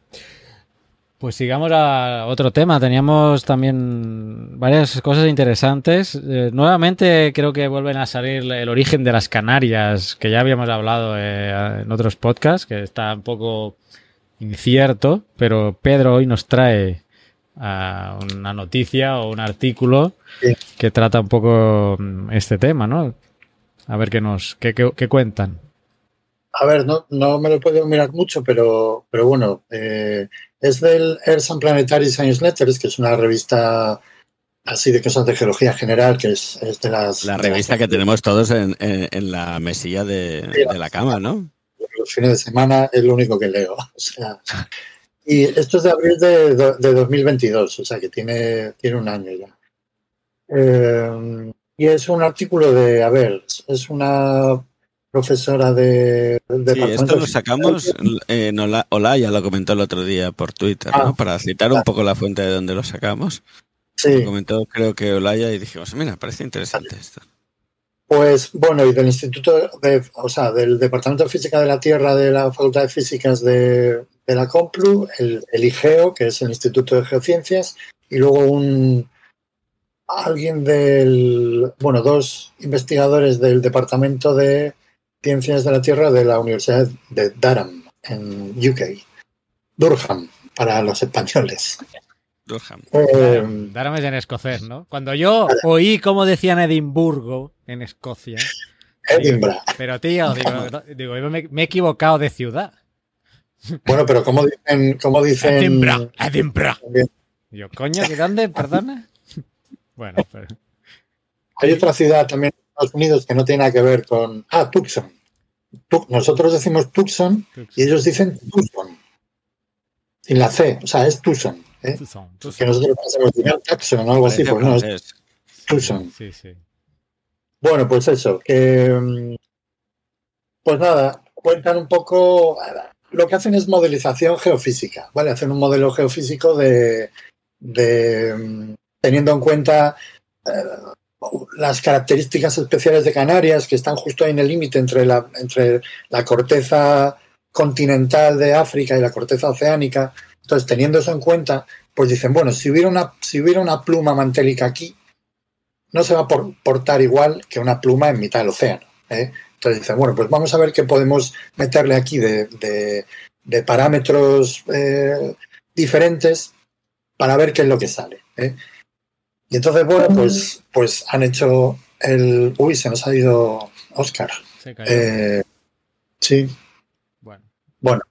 pues sigamos a otro tema. Teníamos también varias cosas interesantes. Eh, nuevamente creo que vuelven a salir el origen de las Canarias, que ya habíamos hablado eh, en otros podcasts, que está un poco incierto, pero Pedro hoy nos trae ah, una noticia o un artículo que trata un poco mm, este tema, ¿no? A ver qué nos, qué, qué, cuentan. A ver, no, no me lo puedo mirar mucho, pero, pero bueno, eh, es del Earth and Planetary Science Letters, que es una revista así de cosas de geología general, que es, es de las... La de revista las- que tenemos todos en, en- en la mesilla de, de la cama, ¿no? Los fines de semana es lo único que leo. O sea, y esto es de abril de, de 2022, o sea que tiene, tiene un año ya. Eh, y es un artículo de, a ver, es una profesora de, del Sí, esto lo de sacamos, eh, Ola- Olaya lo comentó el otro día por Twitter, Ah, ¿no? Para citar un poco la fuente de donde lo sacamos. Sí, Lo comentó creo que Olaya y dijimos, mira, parece interesante esto. Pues bueno, y del Instituto de, o sea, del Departamento de Física de la Tierra de la Facultad de Físicas de, la Complu, el, el IGEO, que es el Instituto de Geociencias, y luego un alguien del, bueno, dos investigadores del Departamento de Ciencias de la Tierra de la Universidad de Durham, en UK. Durham, para los españoles. Durham. Eh, Durham es en escocés, ¿no? Cuando yo oí cómo decían Edimburgo en Escocia. Edinburgh. Pero tío, digo, digo, me, me he equivocado de ciudad. Bueno, pero como dicen, como dicen Edinburgh, Edinburgh. Yo, coño, ¿de dónde? Perdona. Bueno, pero, Hay otra ciudad también en Estados Unidos que no tiene nada que ver con. Ah, Tucson. Tu- Nosotros decimos Tucson y ellos dicen Tucson. Sin la C, o sea, es Tucson. ¿eh? Tucson, Que nosotros pensamos digan Tucson o algo así, pues no, es. Tucson. Sí, sí. Bueno, pues eso, que. mm, Pues nada, cuentan un poco. Lo que hacen es modelización geofísica, ¿vale? Hacen un modelo geofísico de. de mm, teniendo en cuenta eh, las características especiales de Canarias, que están justo ahí en el límite entre la, entre la corteza continental de África y la corteza oceánica. Entonces, teniendo eso en cuenta, pues dicen, bueno, si hubiera una, si hubiera una pluma mantélica aquí, no se va a por- portar igual que una pluma en mitad del océano. ¿eh? Entonces dicen, bueno, pues vamos a ver qué podemos meterle aquí de, de- de parámetros eh, diferentes para ver qué es lo que sale. ¿eh? Y entonces, bueno, pues, pues han hecho el... Uy, se nos ha ido Oscar. Se cayó. Eh, sí, Bueno,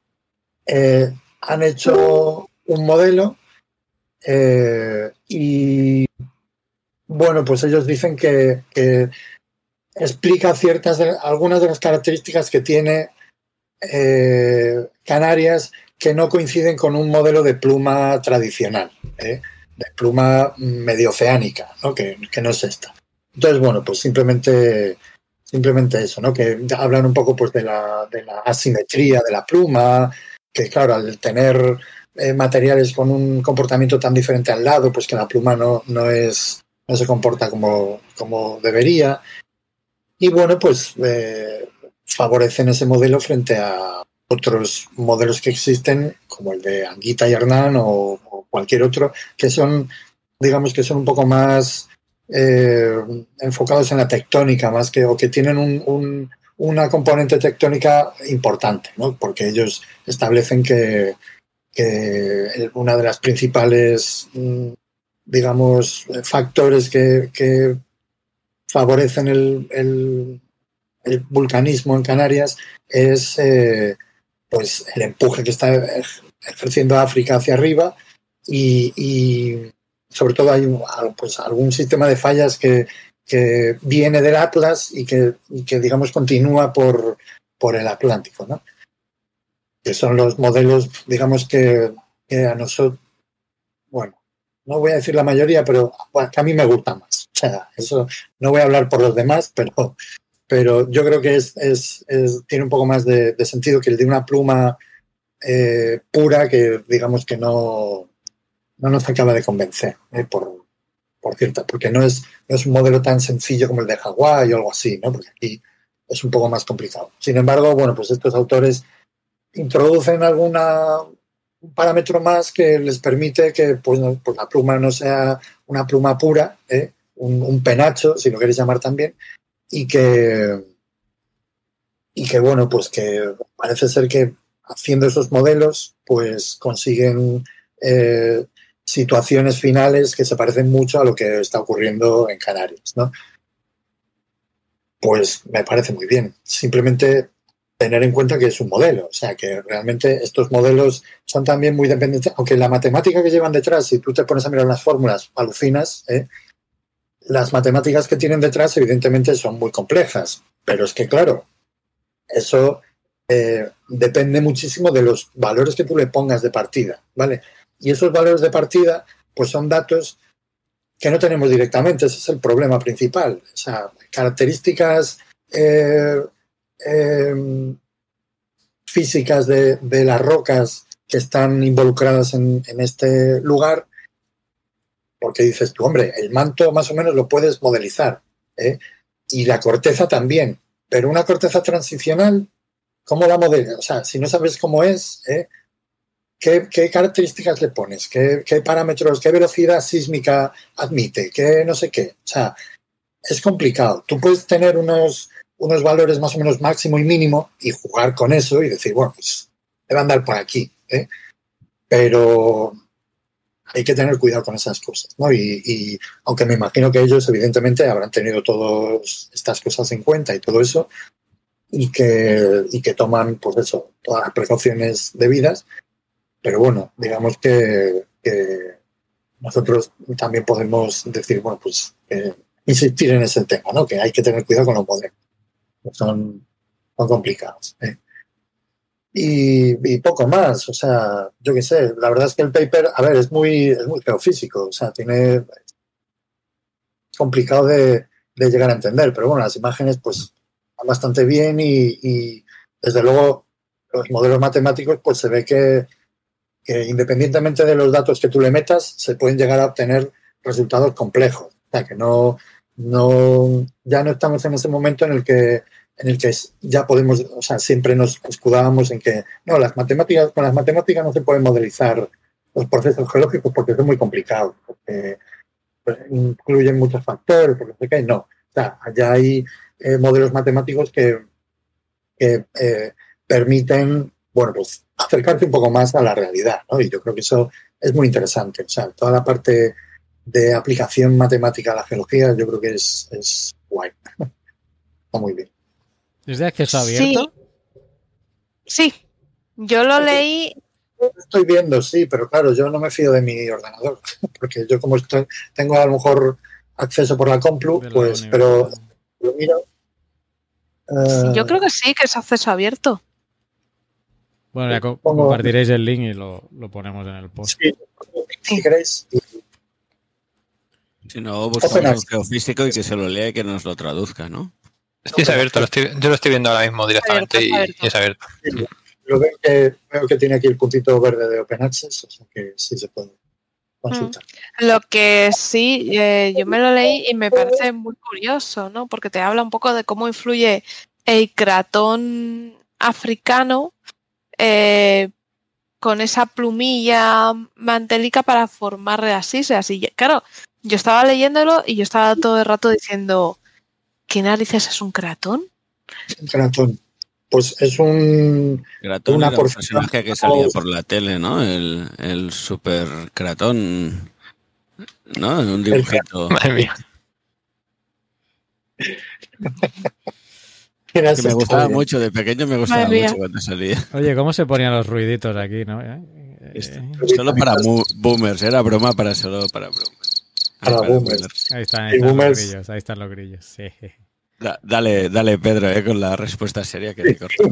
eh, han hecho un modelo eh, y bueno, pues ellos dicen que, explica ciertas algunas de las características que tiene eh, Canarias que no coinciden con un modelo de pluma tradicional, ¿eh? de pluma medio oceánica, ¿no? Que, que no es esta. Entonces, bueno, pues simplemente simplemente eso, ¿no? Que hablan un poco pues de la, de la asimetría de la pluma, que claro, al tener eh, materiales con un comportamiento tan diferente al lado, pues que la pluma no, no es, no se comporta como, como debería. Y bueno, pues eh, favorecen ese modelo frente a otros modelos que existen, como el de Anguita y Hernán o, o cualquier otro, que son, digamos que son un poco más eh, enfocados en la tectónica, más que, o que tienen un, un, una componente tectónica importante, ¿no? Porque ellos establecen que, una de las principales, mm, digamos, factores que, favorecen el, vulcanismo en Canarias es eh, pues el empuje que está ejerciendo África hacia arriba y sobre todo hay pues, algún sistema de fallas que, que viene del Atlas y que, que digamos, continúa por, por el Atlántico, ¿no? Que son los modelos, digamos, que, a nosotros, bueno, no voy a decir la mayoría, pero bueno, que a mí me gusta más. Eso no voy a hablar por los demás, pero, pero yo creo que es, es, es tiene un poco más de, de, sentido que el de una pluma eh, pura que, digamos, que no, no nos acaba de convencer, ¿eh? por, por cierto, porque no es, no es un modelo tan sencillo como el de Hawái o algo así, ¿no? Porque aquí es un poco más complicado. Sin embargo, bueno, pues estos autores introducen alguna un parámetro más que les permite que pues, pues la pluma no sea una pluma pura, ¿eh? un, un, penacho, si lo queréis llamar también, y que y que bueno, pues que parece ser que haciendo esos modelos, pues consiguen eh, situaciones finales que se parecen mucho a lo que está ocurriendo en Canarias, ¿no? Pues me parece muy bien. Simplemente tener en cuenta que es un modelo, o sea, que realmente estos modelos son también muy dependientes, aunque la matemática que llevan detrás, si tú te pones a mirar las fórmulas, alucinas, ¿eh? las matemáticas que tienen detrás, evidentemente, son muy complejas. Pero es que, claro, eso eh, depende muchísimo de los valores que tú le pongas de partida, ¿vale? Y esos valores de partida, pues son datos que no tenemos directamente, ese es el problema principal. O sea, características eh, eh, físicas de, las rocas que están involucradas en, en, este lugar, porque dices tú, hombre, el manto más o menos lo puedes modelizar, ¿eh? y la corteza también, pero una corteza transicional, ¿cómo la modelas? O sea, si no sabes cómo es, ¿eh? ¿Qué, ¿Qué, características le pones? ¿Qué, ¿Qué, parámetros, qué velocidad sísmica admite? ¿Qué no sé qué? O sea, es complicado. Tú puedes tener unos, unos valores más o menos máximo y mínimo y jugar con eso y decir, bueno, pues debe andar por aquí. ¿eh? Pero hay que tener cuidado con esas cosas, ¿no? Y, y, aunque me imagino que ellos, evidentemente, habrán tenido todas estas cosas en cuenta y todo eso, y que, y que toman, pues eso, todas las precauciones debidas, pero bueno, digamos que, que nosotros también podemos decir, bueno, pues insistir en ese tema, ¿no? Que hay que tener cuidado con los modelos, son, son complicados. ¿eh? Y, poco más, o sea, yo qué sé, la verdad es que el paper, a ver, es muy, es muy geofísico, o sea, tiene complicado de, de llegar a entender, pero bueno, las imágenes pues van bastante bien y, y desde luego los modelos matemáticos pues se ve que, que independientemente de los datos que tú le metas, se pueden llegar a obtener resultados complejos. O sea, que no, no, ya no estamos en ese momento en el que en el que ya podemos, o sea, siempre nos escudábamos en que no, las matemáticas, con las matemáticas no se pueden modelizar los procesos geológicos porque es muy complicado, porque pues, incluyen muchos factores, porque sé qué, no. O sea, ya hay eh, modelos matemáticos que, que eh, permiten, bueno, pues acercarse un poco más a la realidad, ¿no? Y yo creo que eso es muy interesante. O sea, toda la parte de aplicación matemática a la geología, yo creo que es, es guay. Está muy bien. ¿Es de acceso abierto? Sí. sí. Yo lo leí. Estoy viendo, sí, pero claro, yo no me fío de mi ordenador, porque yo como estoy, tengo a lo mejor acceso por la Complu, pues, pero lo miro. Uh, yo creo que sí, que es acceso abierto. Bueno, ya co pongo, compartiréis el link y lo, lo, ponemos en el post. Sí, si queréis. Si no, buscamos geofísico y que se lo lea y que nos lo traduzca, ¿no? Sí, es abierto, lo estoy, yo lo estoy viendo ahora mismo directamente abierto, abierto. Y, es abierto. Sí, lo veo que, veo que tiene aquí el puntito verde de Open Access, o sea que sí se puede consultar. Mm. Lo que sí, eh, yo me lo leí y me parece muy curioso, ¿no? Porque te habla un poco de cómo influye el cratón africano eh, con esa plumilla mantelica para formar las islas. Y claro, yo estaba leyéndolo y yo estaba todo el rato diciendo ¿Qué narices es un cratón? Un cratón. Pues es un. Cratón una era un personaje que salía por la tele, ¿no? El, el super cratón. ¿No? Un dibujito. Madre mía. que me gustaba mucho, de pequeño me gustaba mucho cuando salía. Oye, ¿cómo se ponían los ruiditos aquí, no? ¿Eh? Solo para boomers, era broma para solo para bromas. Para boomers. Ahí están, ahí están boomers. los grillos, ahí están los grillos. Sí. Da, dale, dale, Pedro, eh, con la respuesta seria que te corto.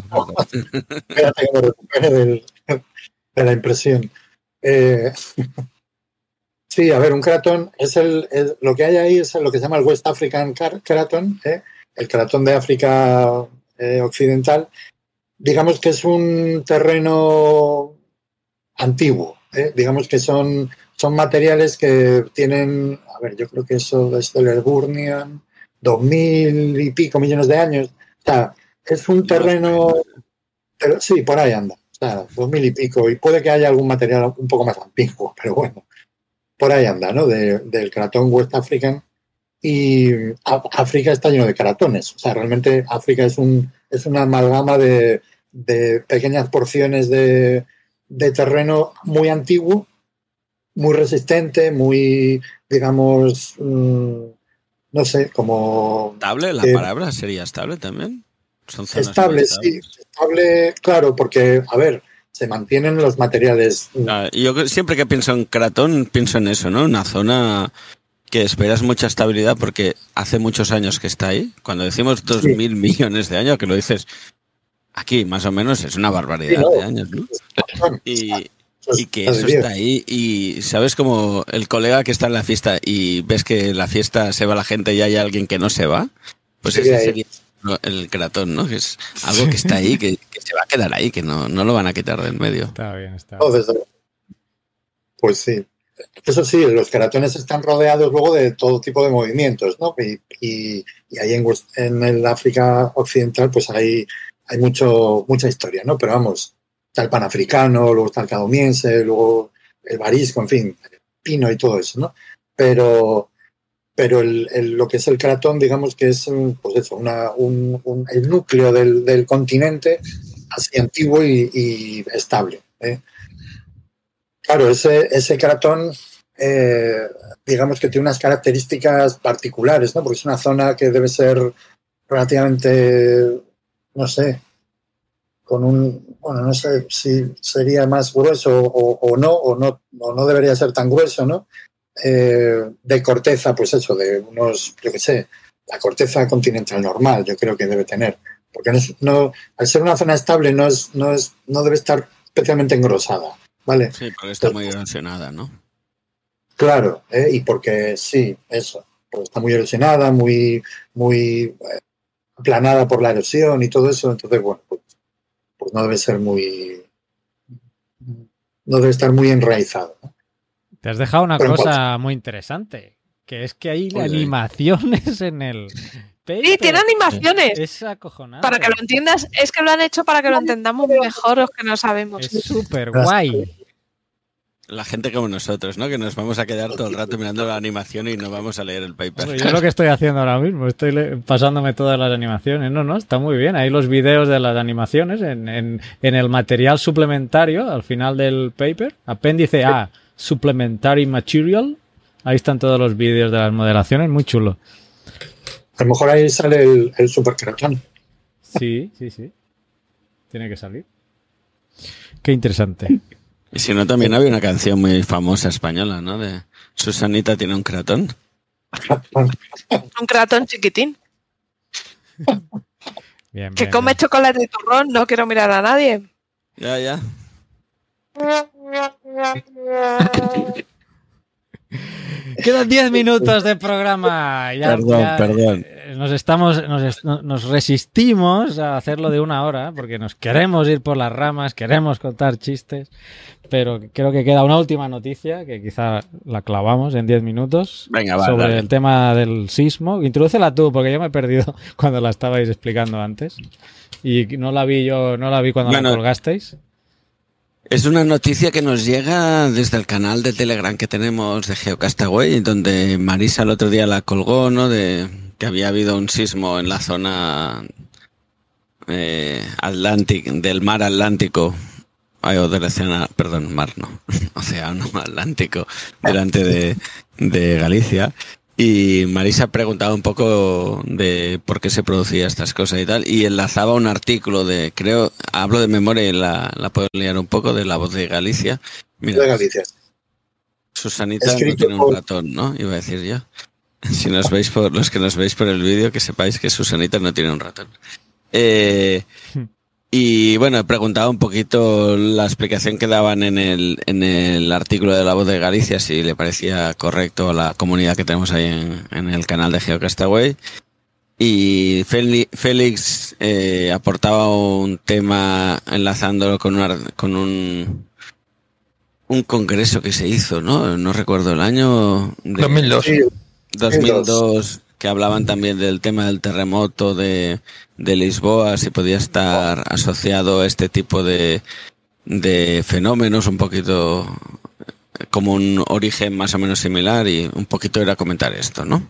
Espérate que me recupere del, de la impresión. Eh, sí, a ver, un cratón es el, el, lo que hay ahí es lo que se llama el West African Craton, eh, el cratón de África eh, Occidental. Digamos que es un terreno antiguo, eh, digamos que son son materiales que tienen, a ver, yo creo que eso es del Burnian, dos mil y pico millones de años. O sea, es un terreno, pero sí, por ahí anda. O sea, dos mil y pico. Y puede que haya algún material un poco más antiguo, pero bueno, por ahí anda, ¿no? De, del cratón West African. Y África está lleno de cratones. O sea, realmente África es, un, es una amalgama de, de pequeñas porciones de, de terreno muy antiguo muy resistente, muy, digamos, mmm, no sé, como... ¿Estable? ¿La eh, palabra sería estable también? ¿Son estable, sí. Estable, claro, porque, a ver, se mantienen los materiales. Ah, yo siempre que pienso en Cratón, pienso en eso, ¿no? Una zona que esperas mucha estabilidad porque hace muchos años que está ahí. Cuando decimos dos Sí. mil millones de años, que lo dices aquí, más o menos, es una barbaridad Sí, no. de años, ¿no? Y, y que eso Dios. está ahí y sabes como el colega que está en la fiesta y ves que la fiesta se va la gente y hay alguien que no se va, pues Sigue ese sería el cratón, ¿no? Que es algo que está ahí, que, que se va a quedar ahí, que no, no lo van a quitar del medio. Está bien, está bien. Pues sí. Eso sí, los keratones están rodeados luego de todo tipo de movimientos, ¿no? Y, y- ahí en, en el África Occidental, pues hay, hay mucho, mucha historia, ¿no? Pero vamos, está el panafricano, luego está el cadomiense, luego el barisco, en fin, el pino y todo eso, ¿no? Pero, pero el, lo que es el cratón, digamos que es, mm, pues eso, una, un- un- el núcleo del, del continente así antiguo y, y estable. ¿eh? Claro, ese, ese cratón, eh, digamos que tiene unas características particulares, ¿no? Porque es una zona que debe ser relativamente, no sé, con un, bueno, no sé si sería más grueso o, no, o no, o no debería ser tan grueso, ¿no? Eh, de corteza, pues eso, de unos, yo qué sé, la corteza continental normal, yo creo que debe tener. Porque no, no, al ser una zona estable no, es, no, es, no debe estar especialmente engrosada, ¿vale? Sí, porque está muy erosionada, ¿no? Claro, ¿eh? y porque sí, eso, porque está muy erosionada, muy, muy eh, aplanada por la erosión y todo eso, entonces, bueno, pues, pues no debe ser muy, no debe estar muy enraizado. ¿no? Te has dejado una Pero cosa muy interesante, que es que hay animaciones en el paper. Sí, tiene animaciones. Es acojonante. Para que lo entiendas, es que lo han hecho para que lo entendamos mejor los que no sabemos. Es súper guay. La gente como nosotros, ¿no? Que nos vamos a quedar todo el rato mirando la animación y no vamos a leer el paper. Hombre, yo lo que estoy haciendo ahora mismo, estoy pasándome todas las animaciones. No, no, está muy bien. Ahí los vídeos de las animaciones en, en- en el material suplementario al final del paper. Apéndice A, Supplementary Material. Ahí están todos los vídeos de las modelaciones, muy chulo. A lo mejor ahí sale el, el supercratón. Sí, sí, sí. Tiene que salir. Qué interesante. Y si no, también había una canción muy famosa española, ¿no? De Susanita tiene un cratón. Un cratón chiquitín Bien, que bien, come bien. chocolate y turrón. No quiero mirar a nadie. Ya, ya. Quedan 10 minutos de programa. Ya- Perdón, ya, perdón. eh, Nos estamos, nos, resistimos a hacerlo de una hora porque nos queremos ir por las ramas, queremos contar chistes, pero creo que queda una última noticia que quizá la clavamos en 10 minutos Venga, va, sobre dale. el tema del sismo. Introdúcela tú porque yo me he perdido cuando la estabais explicando antes y no la vi yo, no la vi cuando Bueno, la colgasteis. Es una noticia que nos llega desde el canal de Telegram que tenemos de Geocastaway, donde Marisa el otro día la colgó, ¿no? De que había habido un sismo en la zona eh, del mar Atlántico, ay, o del océano, perdón, mar no, océano Atlántico, delante de, de Galicia. Y Marisa preguntaba un poco de por qué se producía estas cosas y tal, y enlazaba un artículo de, creo, hablo de memoria y la, la puedo liar un poco, de la voz de Galicia. Mira, de Galicia. Susanita no tiene un por- ratón, ¿no? Iba a decir yo. Si nos veis por, los que nos veis por el vídeo, que sepáis que Susanita no tiene un ratón. Eh, y bueno, he preguntado un poquito la explicación que daban en el, en el artículo de La Voz de Galicia, si le parecía correcto a la comunidad que tenemos ahí en, en el canal de Geocastaway. Y Félix eh, aportaba un tema enlazándolo con, un ar- con un, un congreso que se hizo, ¿no? No recuerdo el año. de- 2002. Sí, 2002, que hablaban también del tema del terremoto de, de Lisboa, si podía estar asociado a este tipo de, de fenómenos, un poquito eh, como un origen más o menos similar y un poquito era comentar esto, ¿no?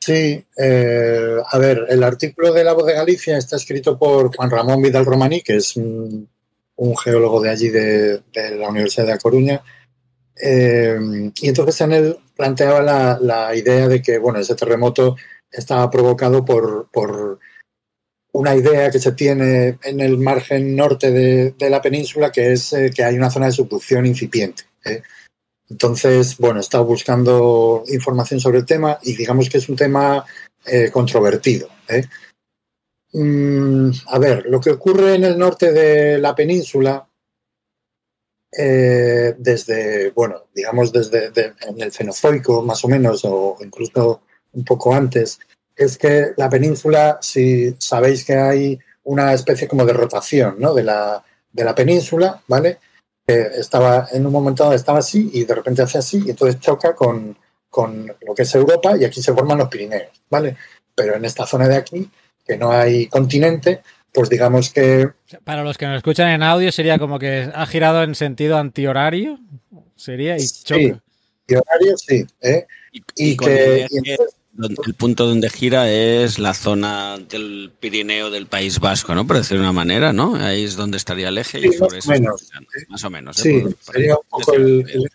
Sí, eh, a ver, el artículo de La Voz de Galicia está escrito por Juan Ramón Vidal Romaní, que es un, un geólogo de allí de, de la Universidad de A Coruña. Eh, y entonces en él planteaba la, la idea de que, bueno, ese terremoto estaba provocado por, por una idea que se tiene en el margen norte de, de la península, que es eh, que hay una zona de subducción incipiente. ¿eh? Entonces, bueno, he estado buscando información sobre el tema y digamos que es un tema controvertido. Mm, a ver, lo que ocurre en el norte de la península, eh, desde, bueno, digamos desde en el Fenozoico más o menos, o incluso un poco antes, es que la península, si sabéis que hay una especie como de rotación ¿no? de, la, de la península, ¿vale? estaba en un momento dado estaba así y de repente hace así y entonces choca con, con lo que es Europa y aquí se forman los Pirineos, ¿vale? Pero en esta zona de aquí, que no hay continente, pues digamos que... Para los que nos escuchan en audio sería como que ha girado en sentido antihorario, sería y choca. Sí, antihorario sí, ¿eh? Y, que... el punto donde gira es la zona del Pirineo del País Vasco, ¿no? Por decir de una manera, ¿no? Ahí es donde estaría el eje. y sobre más, eso o menos, más o menos. ¿eh? Sí, sería un poco el,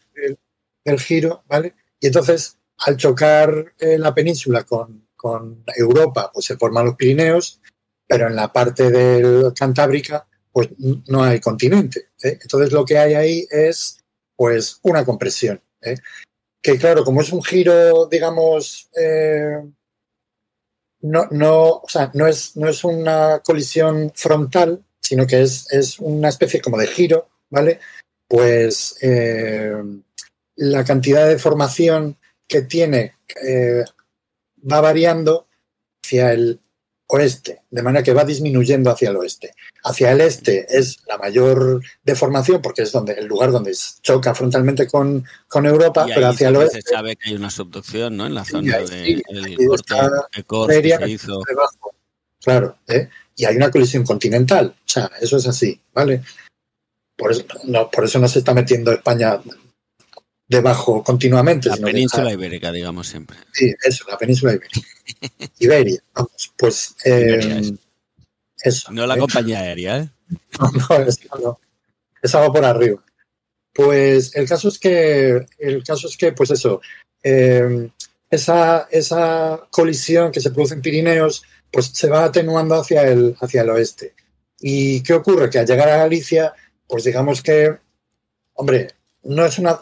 el, giro, ¿vale? Y entonces, al chocar en la península con, con Europa, pues se forman los Pirineos, pero en la parte del Cantábrica, pues no hay continente. ¿eh? Entonces lo que hay ahí es pues una compresión. ¿eh? Que claro, como es un giro, digamos, eh, no, no, o sea, no es, no es una colisión frontal, sino que es, es una especie como de giro, ¿vale? Pues la cantidad de formación que tiene va variando hacia el oeste, de manera que va disminuyendo hacia el oeste. Hacia el este es la mayor deformación porque es donde el lugar donde choca frontalmente con, con Europa, pero hacia el oeste se sabe que hay una subducción, ¿no? En la zona del de, corte, que se hizo. Claro, ¿eh? y hay una colisión continental, o sea, eso es así, ¿vale? Por eso no, por eso no se está metiendo España debajo continuamente. La península ibérica, digamos siempre. Sí, eso, la península ibérica. Iberia, vamos, pues eh, eso. No la compañía aérea, ¿eh? No, no, no, es algo por arriba. Pues el caso es que, el caso es que, pues eso, eh, esa, esa colisión que se produce en Pirineos, pues se va atenuando hacia el, hacia el oeste. ¿Y qué ocurre? Que al llegar a Galicia, pues digamos que, hombre, no es una,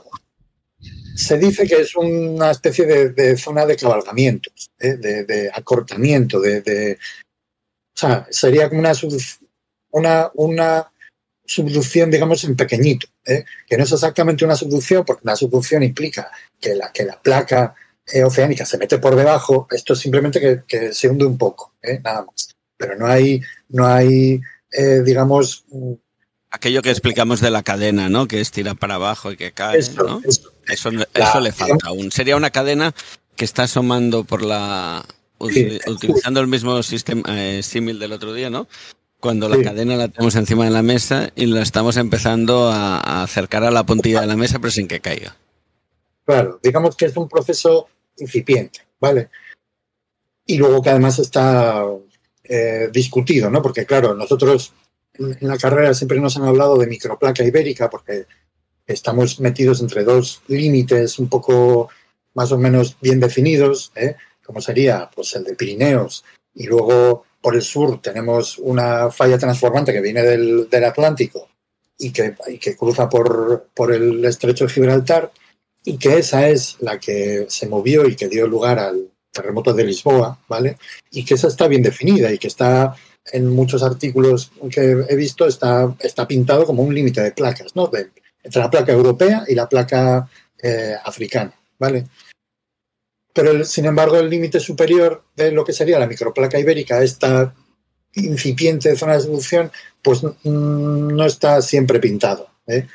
se dice que es una especie de, zona de cabalgamientos, ¿eh? de, acortamiento, de, o sea, sería como una, una, subducción, digamos, en pequeñito, ¿eh? que no es exactamente una subducción, porque una subducción implica que la, que la placa eh, oceánica se mete por debajo, esto es simplemente que, se hunde un poco, nada más. Pero no hay, no hay digamos, Aquello que explicamos de la cadena, ¿no? Que es tira para abajo y que cae, ¿no? Eso, le falta aún. Sería una cadena que está asomando por la... utilizando el mismo sistema eh, símil del otro día, ¿no? Cuando la cadena la tenemos encima de la mesa y la estamos empezando a, acercar a la puntilla de la mesa, pero sin que caiga. Claro, digamos que es un proceso incipiente, ¿vale? Y luego que además está eh, discutido, ¿no? Porque claro, nosotros en la carrera siempre nos han hablado de microplaca ibérica porque estamos metidos entre dos límites un poco más o menos bien definidos, ¿eh? como sería pues el de Pirineos y luego por el sur tenemos una falla transformante que viene del, Atlántico y que, que cruza por, por el estrecho de Gibraltar y que esa es la que se movió y que dio lugar al terremoto de Lisboa, ¿vale? Y que esa está bien definida y que está en muchos artículos que he visto está, está pintado como un límite de placas, ¿no? entre la placa europea y la placa eh, africana, ¿vale? Pero, sin embargo, el límite superior de lo que sería la microplaca ibérica, esta incipiente zona de solución, pues no está siempre pintado. ¿eh?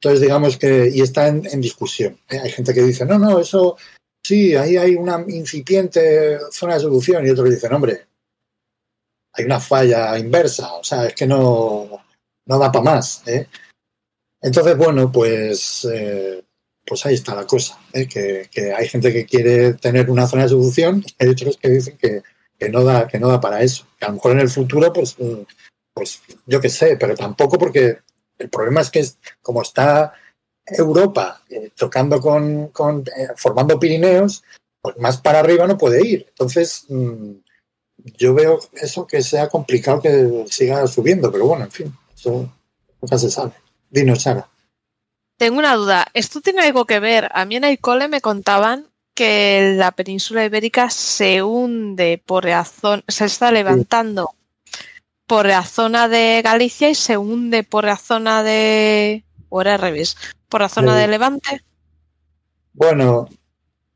Entonces, digamos que, y está en, discusión. ¿eh? Hay gente que dice, no, no, eso sí, ahí hay una incipiente zona de solución, y otros dicen, hombre, hay una falla inversa, o sea, es que no, no da para más. ¿eh? Entonces, bueno, pues, eh, pues ahí está la cosa, ¿eh? que, hay gente que quiere tener una zona de solución hay otros que dicen que, no da, que no da para eso. Que a lo mejor en el futuro, pues, mm, pues yo qué sé, pero tampoco porque el problema es que como está Europa tocando con, con formando Pirineos, pues más para arriba no puede ir. Entonces, mm, yo veo eso que sea complicado que siga subiendo, pero bueno, en fin, eso nunca se sabe. Dinos, Sara. tengo una duda. ¿Esto tiene algo que ver? A mí en el cole me contaban que la península ibérica se hunde por la zona, se está levantando por la zona de Galicia y se hunde por la zona de. o era al revés, por la zona Sí. de Levante, Bueno,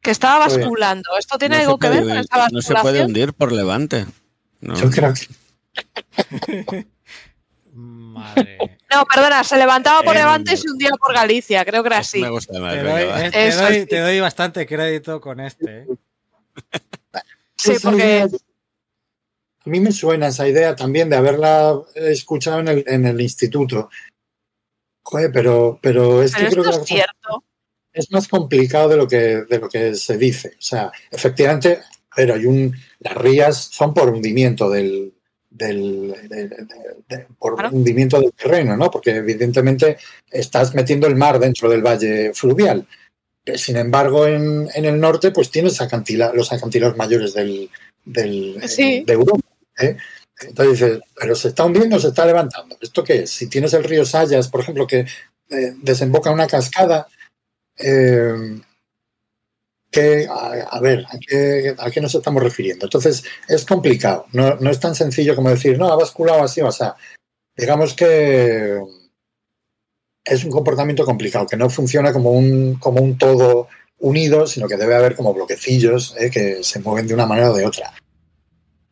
que estaba basculando. ¿Esto tiene No algo que ver con esta No se puede basculación? hundir por levante. ¿no? yo creo que Madre. No, perdona, se levantaba por Eh, Levante y se hundía por Galicia, creo que era así. Me gusta más. Te doy, eh, te doy- sí. te doy bastante crédito con este. ¿eh? Sí, porque idea- a mí me suena esa idea también de haberla escuchado en el, en el instituto. Joder, pero, pero es pero que creo esto que la es cierto. Es más complicado de lo que, de lo que se dice. O sea, efectivamente, pero hay un. Las rías son por hundimiento del. del de- de- de- por Claro. hundimiento del terreno, ¿no? Porque evidentemente estás metiendo el mar dentro del valle fluvial. Sin embargo, en, en el norte, pues tienes los acantilados mayores del, del, Sí. de Europa. ¿eh? Entonces dices, pero se está hundiendo o se está levantando. ¿Esto qué es? Si tienes el río Sayas, por ejemplo, que eh, desemboca en una cascada, eh, a, ver, ¿a qué, nos estamos refiriendo? Entonces, es complicado. No, es tan sencillo como decir, no, ha basculado así, o sea, digamos que es un comportamiento complicado, que no funciona como un, como un todo unido, sino que debe haber como bloquecillos eh, que se mueven de una manera o de otra.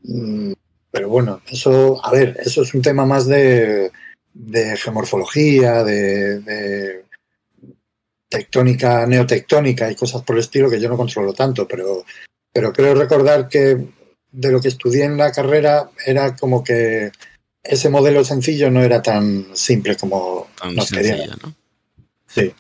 Mm, Pero bueno, eso, a ver, eso es un tema más de, de geomorfología, de tectónica, neotectónica y cosas por el estilo que yo no controlo tanto, pero, pero creo recordar que de lo que estudié en la carrera era como que ese modelo sencillo no era tan simple como Tan nos querían. sencilla, ¿no? Sí.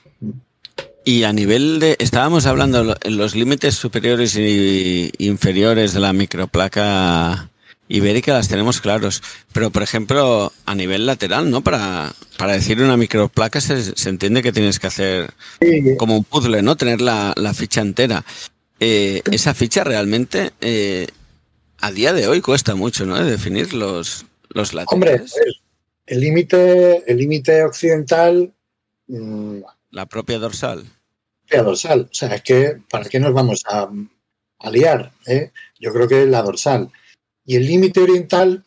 Y a nivel de. Estábamos hablando en los límites superiores y inferiores de la microplaca ibérica, las tenemos claros. Pero, por ejemplo, a nivel lateral, ¿no? Para, para decir una microplaca se, se entiende que tienes que hacer como un puzzle, ¿no? Tener la, la ficha entera. Eh, esa ficha realmente, eh, a día de hoy cuesta mucho, ¿no? De definir los, los Hombre, laterales. el- el límite el límite occidental mm, La propia dorsal. la dorsal. O sea, es que ¿para qué nos vamos a, a liar? eh? Yo creo que la dorsal. Y el límite oriental,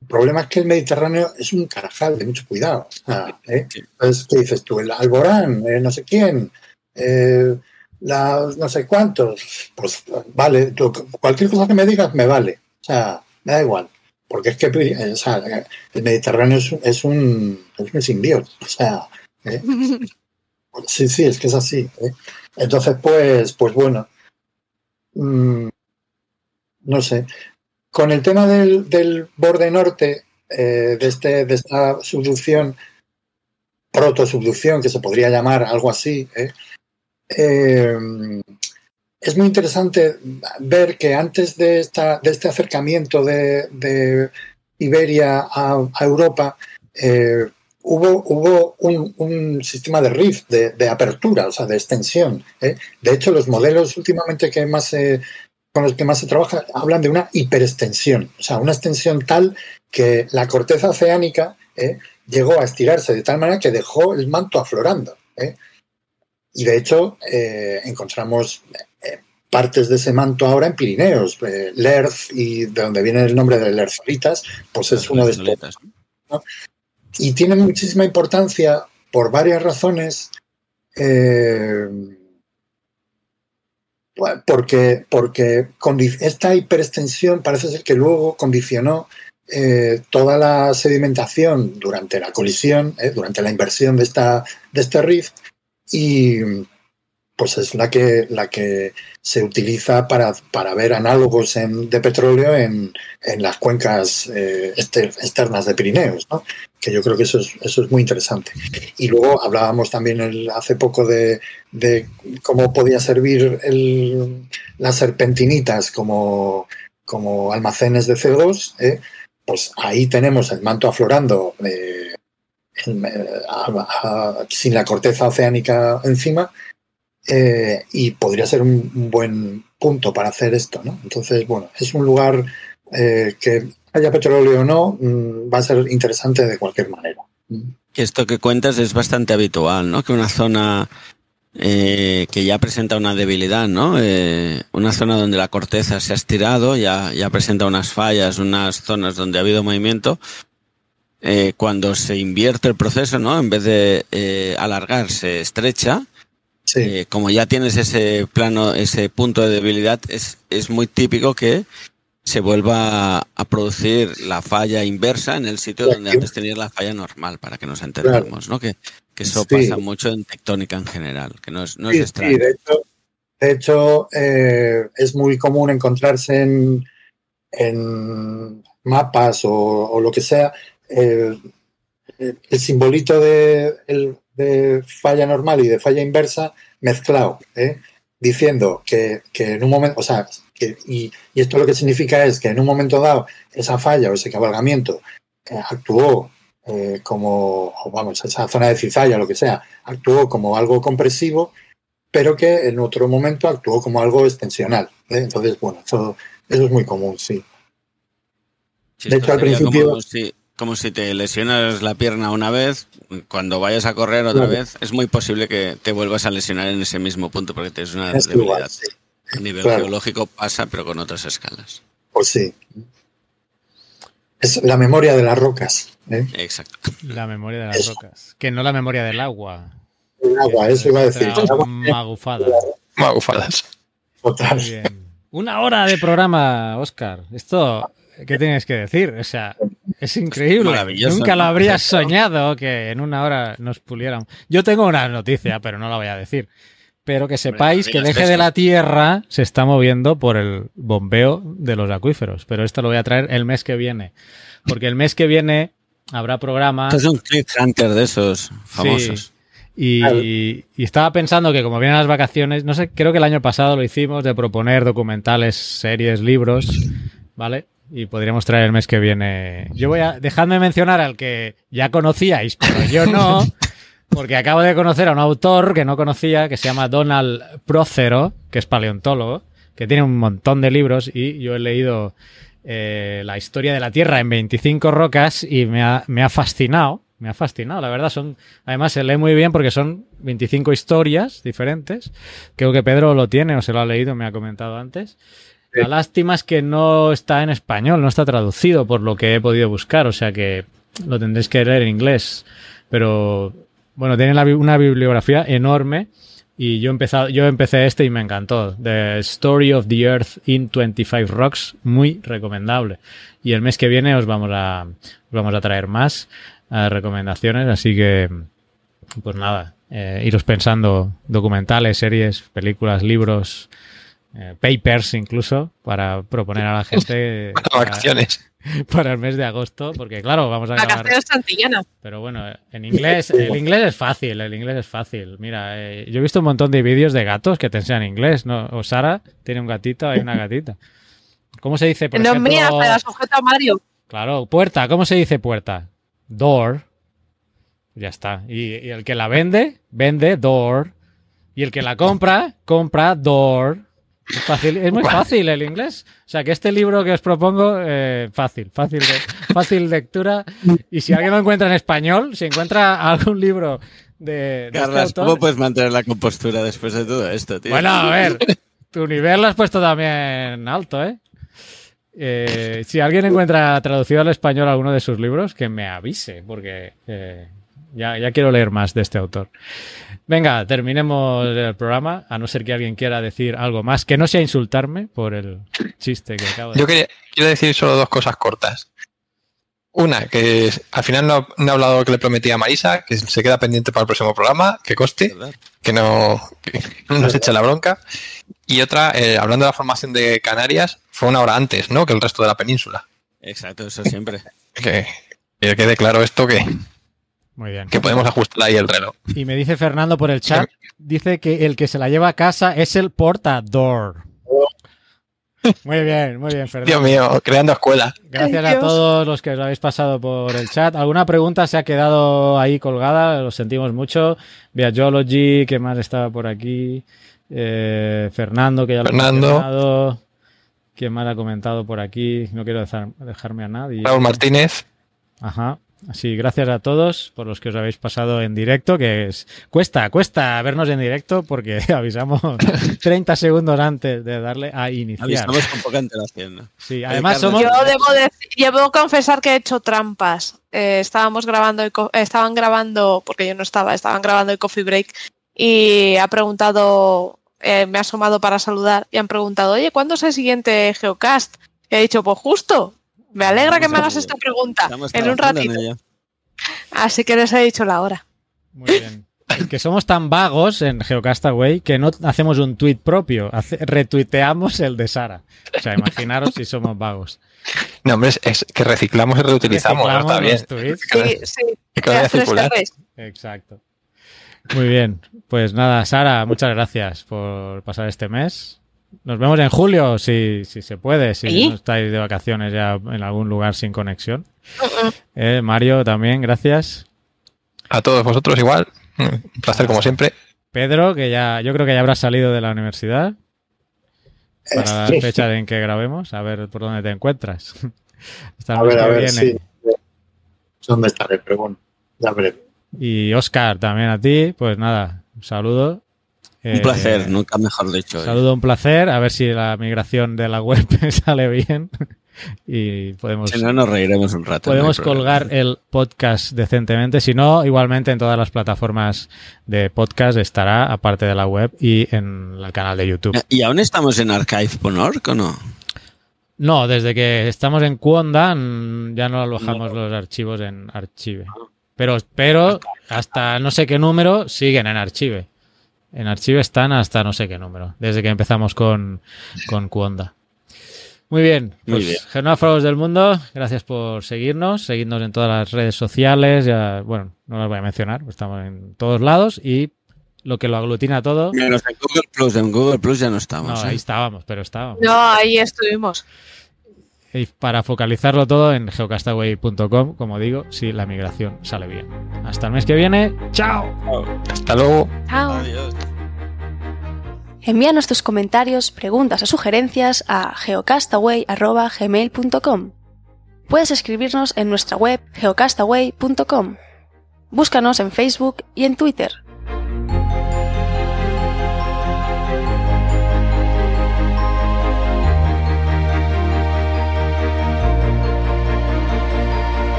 el problema es que el Mediterráneo es un carajal de mucho cuidado. Sea, ¿eh? Entonces, ¿qué dices tú? El Alborán, eh, no sé quién, eh, la- no sé cuántos. Pues vale, tú- cualquier cosa que me digas me vale. O sea, me da igual. Porque es que eh, o sea, el Mediterráneo es, un- es un, es un simbiote. O sea, ¿eh? Sí, sí, es que es así. ¿eh? Entonces, pues, pues bueno. Mm, no sé. Con el tema del, borde norte, eh, de, este, de esta subducción, protosubducción, que se podría llamar algo así, ¿eh? Eh, es muy interesante ver que antes de, esta, de este acercamiento de, de Iberia a, Europa, eh, hubo, hubo un, un, sistema de rift, de, de, apertura, o sea, de extensión. ¿eh? De hecho, los modelos últimamente que más se, con los que más se trabaja hablan de una hiperextensión, o sea, una extensión tal que la corteza oceánica ¿eh? llegó a estirarse de tal manera que dejó el manto aflorando. ¿eh? Y de hecho, eh, encontramos partes de ese manto ahora en Pirineos. Lerz, y de donde viene el nombre de Lerzolitas, pues es uno de estos. ¿no? Y tiene muchísima importancia por varias razones. Eh, porque, porque esta hiperextensión parece ser que luego condicionó eh, toda la sedimentación durante la colisión, eh, durante la inversión de, esta, de este rift, y pues es la que, la que se utiliza para, para ver análogos en, de petróleo en, en las cuencas eh, externas de Pirineos, que yo creo que eso es, eso es muy interesante. Y luego hablábamos también el, hace poco de, de, cómo podía servir el, las serpentinitas como, como almacenes de CO2. ¿eh? Pues ahí tenemos el manto aflorando eh, a, sin la corteza oceánica encima eh, y podría ser un, buen punto para hacer esto, ¿no? Entonces, bueno, es un lugar eh, que haya petróleo o no, mmm, va a ser interesante de cualquier manera. esto que cuentas es bastante habitual, ¿no? Que una zona eh, que ya presenta una debilidad, ¿no? Eh, una zona donde la corteza se ha estirado, ya, ya presenta unas fallas, unas zonas donde ha habido movimiento. Eh, cuando se invierte el proceso, ¿no? En vez de alargar, se estrecha. Sí. Eh, como ya tienes ese plano, ese punto de debilidad, es, es muy típico que se vuelva a producir la falla inversa en el sitio donde antes tenías la falla normal, para que nos entendamos, ¿no? Que, que eso Sí. pasa mucho en tectónica en general, que no es, no es Sí, sí, extraño. de hecho, de hecho eh, es muy común encontrarse en, en mapas o, o lo que sea eh, el simbolito de, el- de falla normal y de falla inversa mezclado, ¿eh? diciendo que, que en un momento, o sea, que- y, y esto lo que significa es que en un momento dado esa falla o ese cabalgamiento eh, actuó eh, como, vamos, esa zona de cizalla, lo que sea, actuó como algo compresivo, pero que en otro momento actuó como algo extensional. Entonces, bueno, eso, eso es muy común, sí. Sí, De hecho, al principio- si, como si te lesionas la pierna una vez, cuando vayas a correr otra Claro. vez, es muy posible que te vuelvas a lesionar en ese mismo punto porque tienes una Es debilidad. igual, sí. A nivel Claro. geológico pasa, pero con otras escalas. Pues sí. Es la memoria de las rocas. ¿eh? Exacto. La memoria de las Eso. rocas. Que no la memoria del agua. El agua, eso iba a decir. Otra El agua magufada. Magufadas. total. Muy bien. Una hora de programa, Oscar. Esto, ¿qué tienes que decir? O sea, es increíble. Maravilloso, Nunca lo habrías Perfecto. soñado que en una hora nos pulieran. Yo tengo una noticia, pero no la voy a decir. Pero que sepáis que el eje de la Tierra se está moviendo por el bombeo de los acuíferos. Pero esto lo voy a traer el mes que viene. Porque el mes que viene habrá programa. Esto es un cliffhanger de esos famosos. Y, Claro. y estaba pensando que como vienen las vacaciones, no sé, creo que el año pasado lo hicimos de proponer documentales, series, libros, ¿vale? Y podríamos traer el mes que viene. Yo voy a, dejadme mencionar al que ya conocíais, pero yo no, porque acabo de conocer a un autor que no conocía, que se llama Donald Prócero, que es paleontólogo, que tiene un montón de libros y yo he leído eh, la historia de la Tierra en 25 rocas y me ha, me ha fascinado. Me ha fascinado, la verdad. Son, además, se lee muy bien porque son 25 historias diferentes. Creo que Pedro lo tiene o se lo ha leído, me ha comentado antes. La lástima es que no está en español, no está traducido por lo que he podido buscar, o sea que lo tendréis que leer en inglés. Pero bueno, tiene una bibliografía enorme y yo, empezado, yo empecé este y me encantó. The Story of the Earth in 25 Rocks, muy recomendable. Y el mes que viene os vamos a, os vamos a traer más eh, recomendaciones, así que pues nada, eh, iros pensando documentales, series, películas, libros, eh, papers incluso, para proponer a la gente para, Vacaciones. para el mes de agosto, porque claro, vamos a santillanas. Pero bueno, en inglés, el inglés es fácil, el inglés es fácil. Mira, eh, yo he visto un montón de vídeos de gatos que te enseñan inglés, ¿no? O Sara tiene un gatito, hay una gatita. ¿Cómo se dice, por No ejemplo? mías, me la sujeta a Mario. Claro, puerta, ¿cómo se dice puerta? Door. Ya está. Y, y el que la vende, vende door. Y el que la compra, compra door. Es, fácil, es muy fácil el inglés. O sea que este libro que os propongo, eh, fácil, fácil, de, fácil lectura. Y si alguien lo encuentra en español, si encuentra algún libro de, de este Carlas, ¿cómo puedes mantener la compostura después de todo esto, tío? bueno, a ver, tu nivel lo has puesto también alto, ¿eh? Eh, si alguien encuentra traducido al español alguno de sus libros, que me avise, porque eh, ya, ya quiero leer más de este autor. Venga, terminemos el programa, a no ser que alguien quiera decir algo más, que no sea insultarme por el chiste que acabo de Yo quería, quiero decir solo dos cosas cortas. Una, que es- al final no, no he hablado lo que le prometí a Marisa, que se queda pendiente para el próximo programa, que coste, que no, que no nos eche la bronca. Y otra, eh, hablando de la formación de Canarias, fue una hora antes, ¿no? Que el resto de la península. Exacto, eso siempre. Que, que quede claro esto, que, Muy bien. que podemos ajustar ahí el reloj. Y me dice Fernando por el chat, dice que el que se la lleva a casa es el portador. Muy bien, muy bien, Fernando. Dios mío, creando escuela. Gracias Ay, a todos los que os habéis pasado por el chat. ¿Alguna pregunta se ha quedado ahí colgada? Lo sentimos mucho. Viagology, que más estaba por aquí? Eh, Fernando, que ya lo Fernando. mencionado. ¿Quién más ha comentado por aquí? No quiero dejar- dejarme a nadie. Raúl Martínez, Ajá. Así, gracias a todos por los que os habéis pasado en directo, que es, cuesta, cuesta vernos en directo porque avisamos 30 segundos antes de darle a iniciar. Avisamos con poca antelación. Sí, además Ricardo, somos... Yo debo, decir- debo confesar que he hecho trampas. Eh, estábamos grabando, el estaban grabando, porque yo no estaba, estaban grabando el coffee break y ha preguntado, eh, me ha asomado para saludar y han preguntado, oye, ¿cuándo es el siguiente Geocast? Y he dicho, pues justo, me alegra que me hagas esta pregunta Estamos en un ratito. Así que les he dicho la hora. Muy bien. Es que somos tan vagos en Geocastaway que no hacemos un tweet propio, hace- retuiteamos el de Sara. O sea, imaginaros si somos vagos. No, hombre, es, es que reciclamos y reutilizamos, ¿no? Reciclamos está bien. los tweets. Sí, sí. Que. Exacto. Muy bien. Pues nada, Sara, muchas gracias por pasar este mes. Nos vemos en julio, si, si se puede, si ¿Sí? no estáis de vacaciones ya en algún lugar sin conexión. Eh, Mario, también, gracias. A todos vosotros igual. Un placer como siempre. Pedro, que ya, yo creo que ya habrás salido de la universidad para la fecha en que grabemos, a ver por dónde te encuentras. Hasta el A ver, a ver, viene. sí. ¿Dónde estaré? Pero bueno, ya veré. Y Oscar, también a ti, pues nada, un saludo. Un Eh, placer, nunca mejor dicho. ¿eh? Saludo, un placer. A ver si la migración de la web sale bien. Y podemos, Si no, nos reiremos un rato. podemos no colgar el podcast decentemente. Si no, igualmente en todas las plataformas de podcast estará, aparte de la web y en el canal de YouTube. ¿Y aún estamos en archive.org o no? No, desde que estamos en Cuonda ya no alojamos los archivos en Archive. Pero, pero hasta no sé qué número siguen en Archive. En Archive están hasta no sé qué número, desde que empezamos con, con Cuonda. Muy bien, Muy pues bien. Genófagos del Mundo, gracias por seguirnos, seguidnos en todas las redes sociales, ya, bueno, no las voy a mencionar, estamos en todos lados y lo que lo aglutina todo, Menos en Google Plus. En Google Plus ya no no, estamos. ahí ¿eh? estábamos, pero estábamos. No, ahí estuvimos. Y para focalizarlo todo en geocastaway.com, como digo, si la migración sale bien. Hasta el mes que viene. ¡Chao! Hasta luego. Chao. Adiós. Envíanos tus comentarios, preguntas o sugerencias a geocastaway.gmail.com. Puedes escribirnos en nuestra web geocastaway.com. Búscanos en Facebook y en Twitter.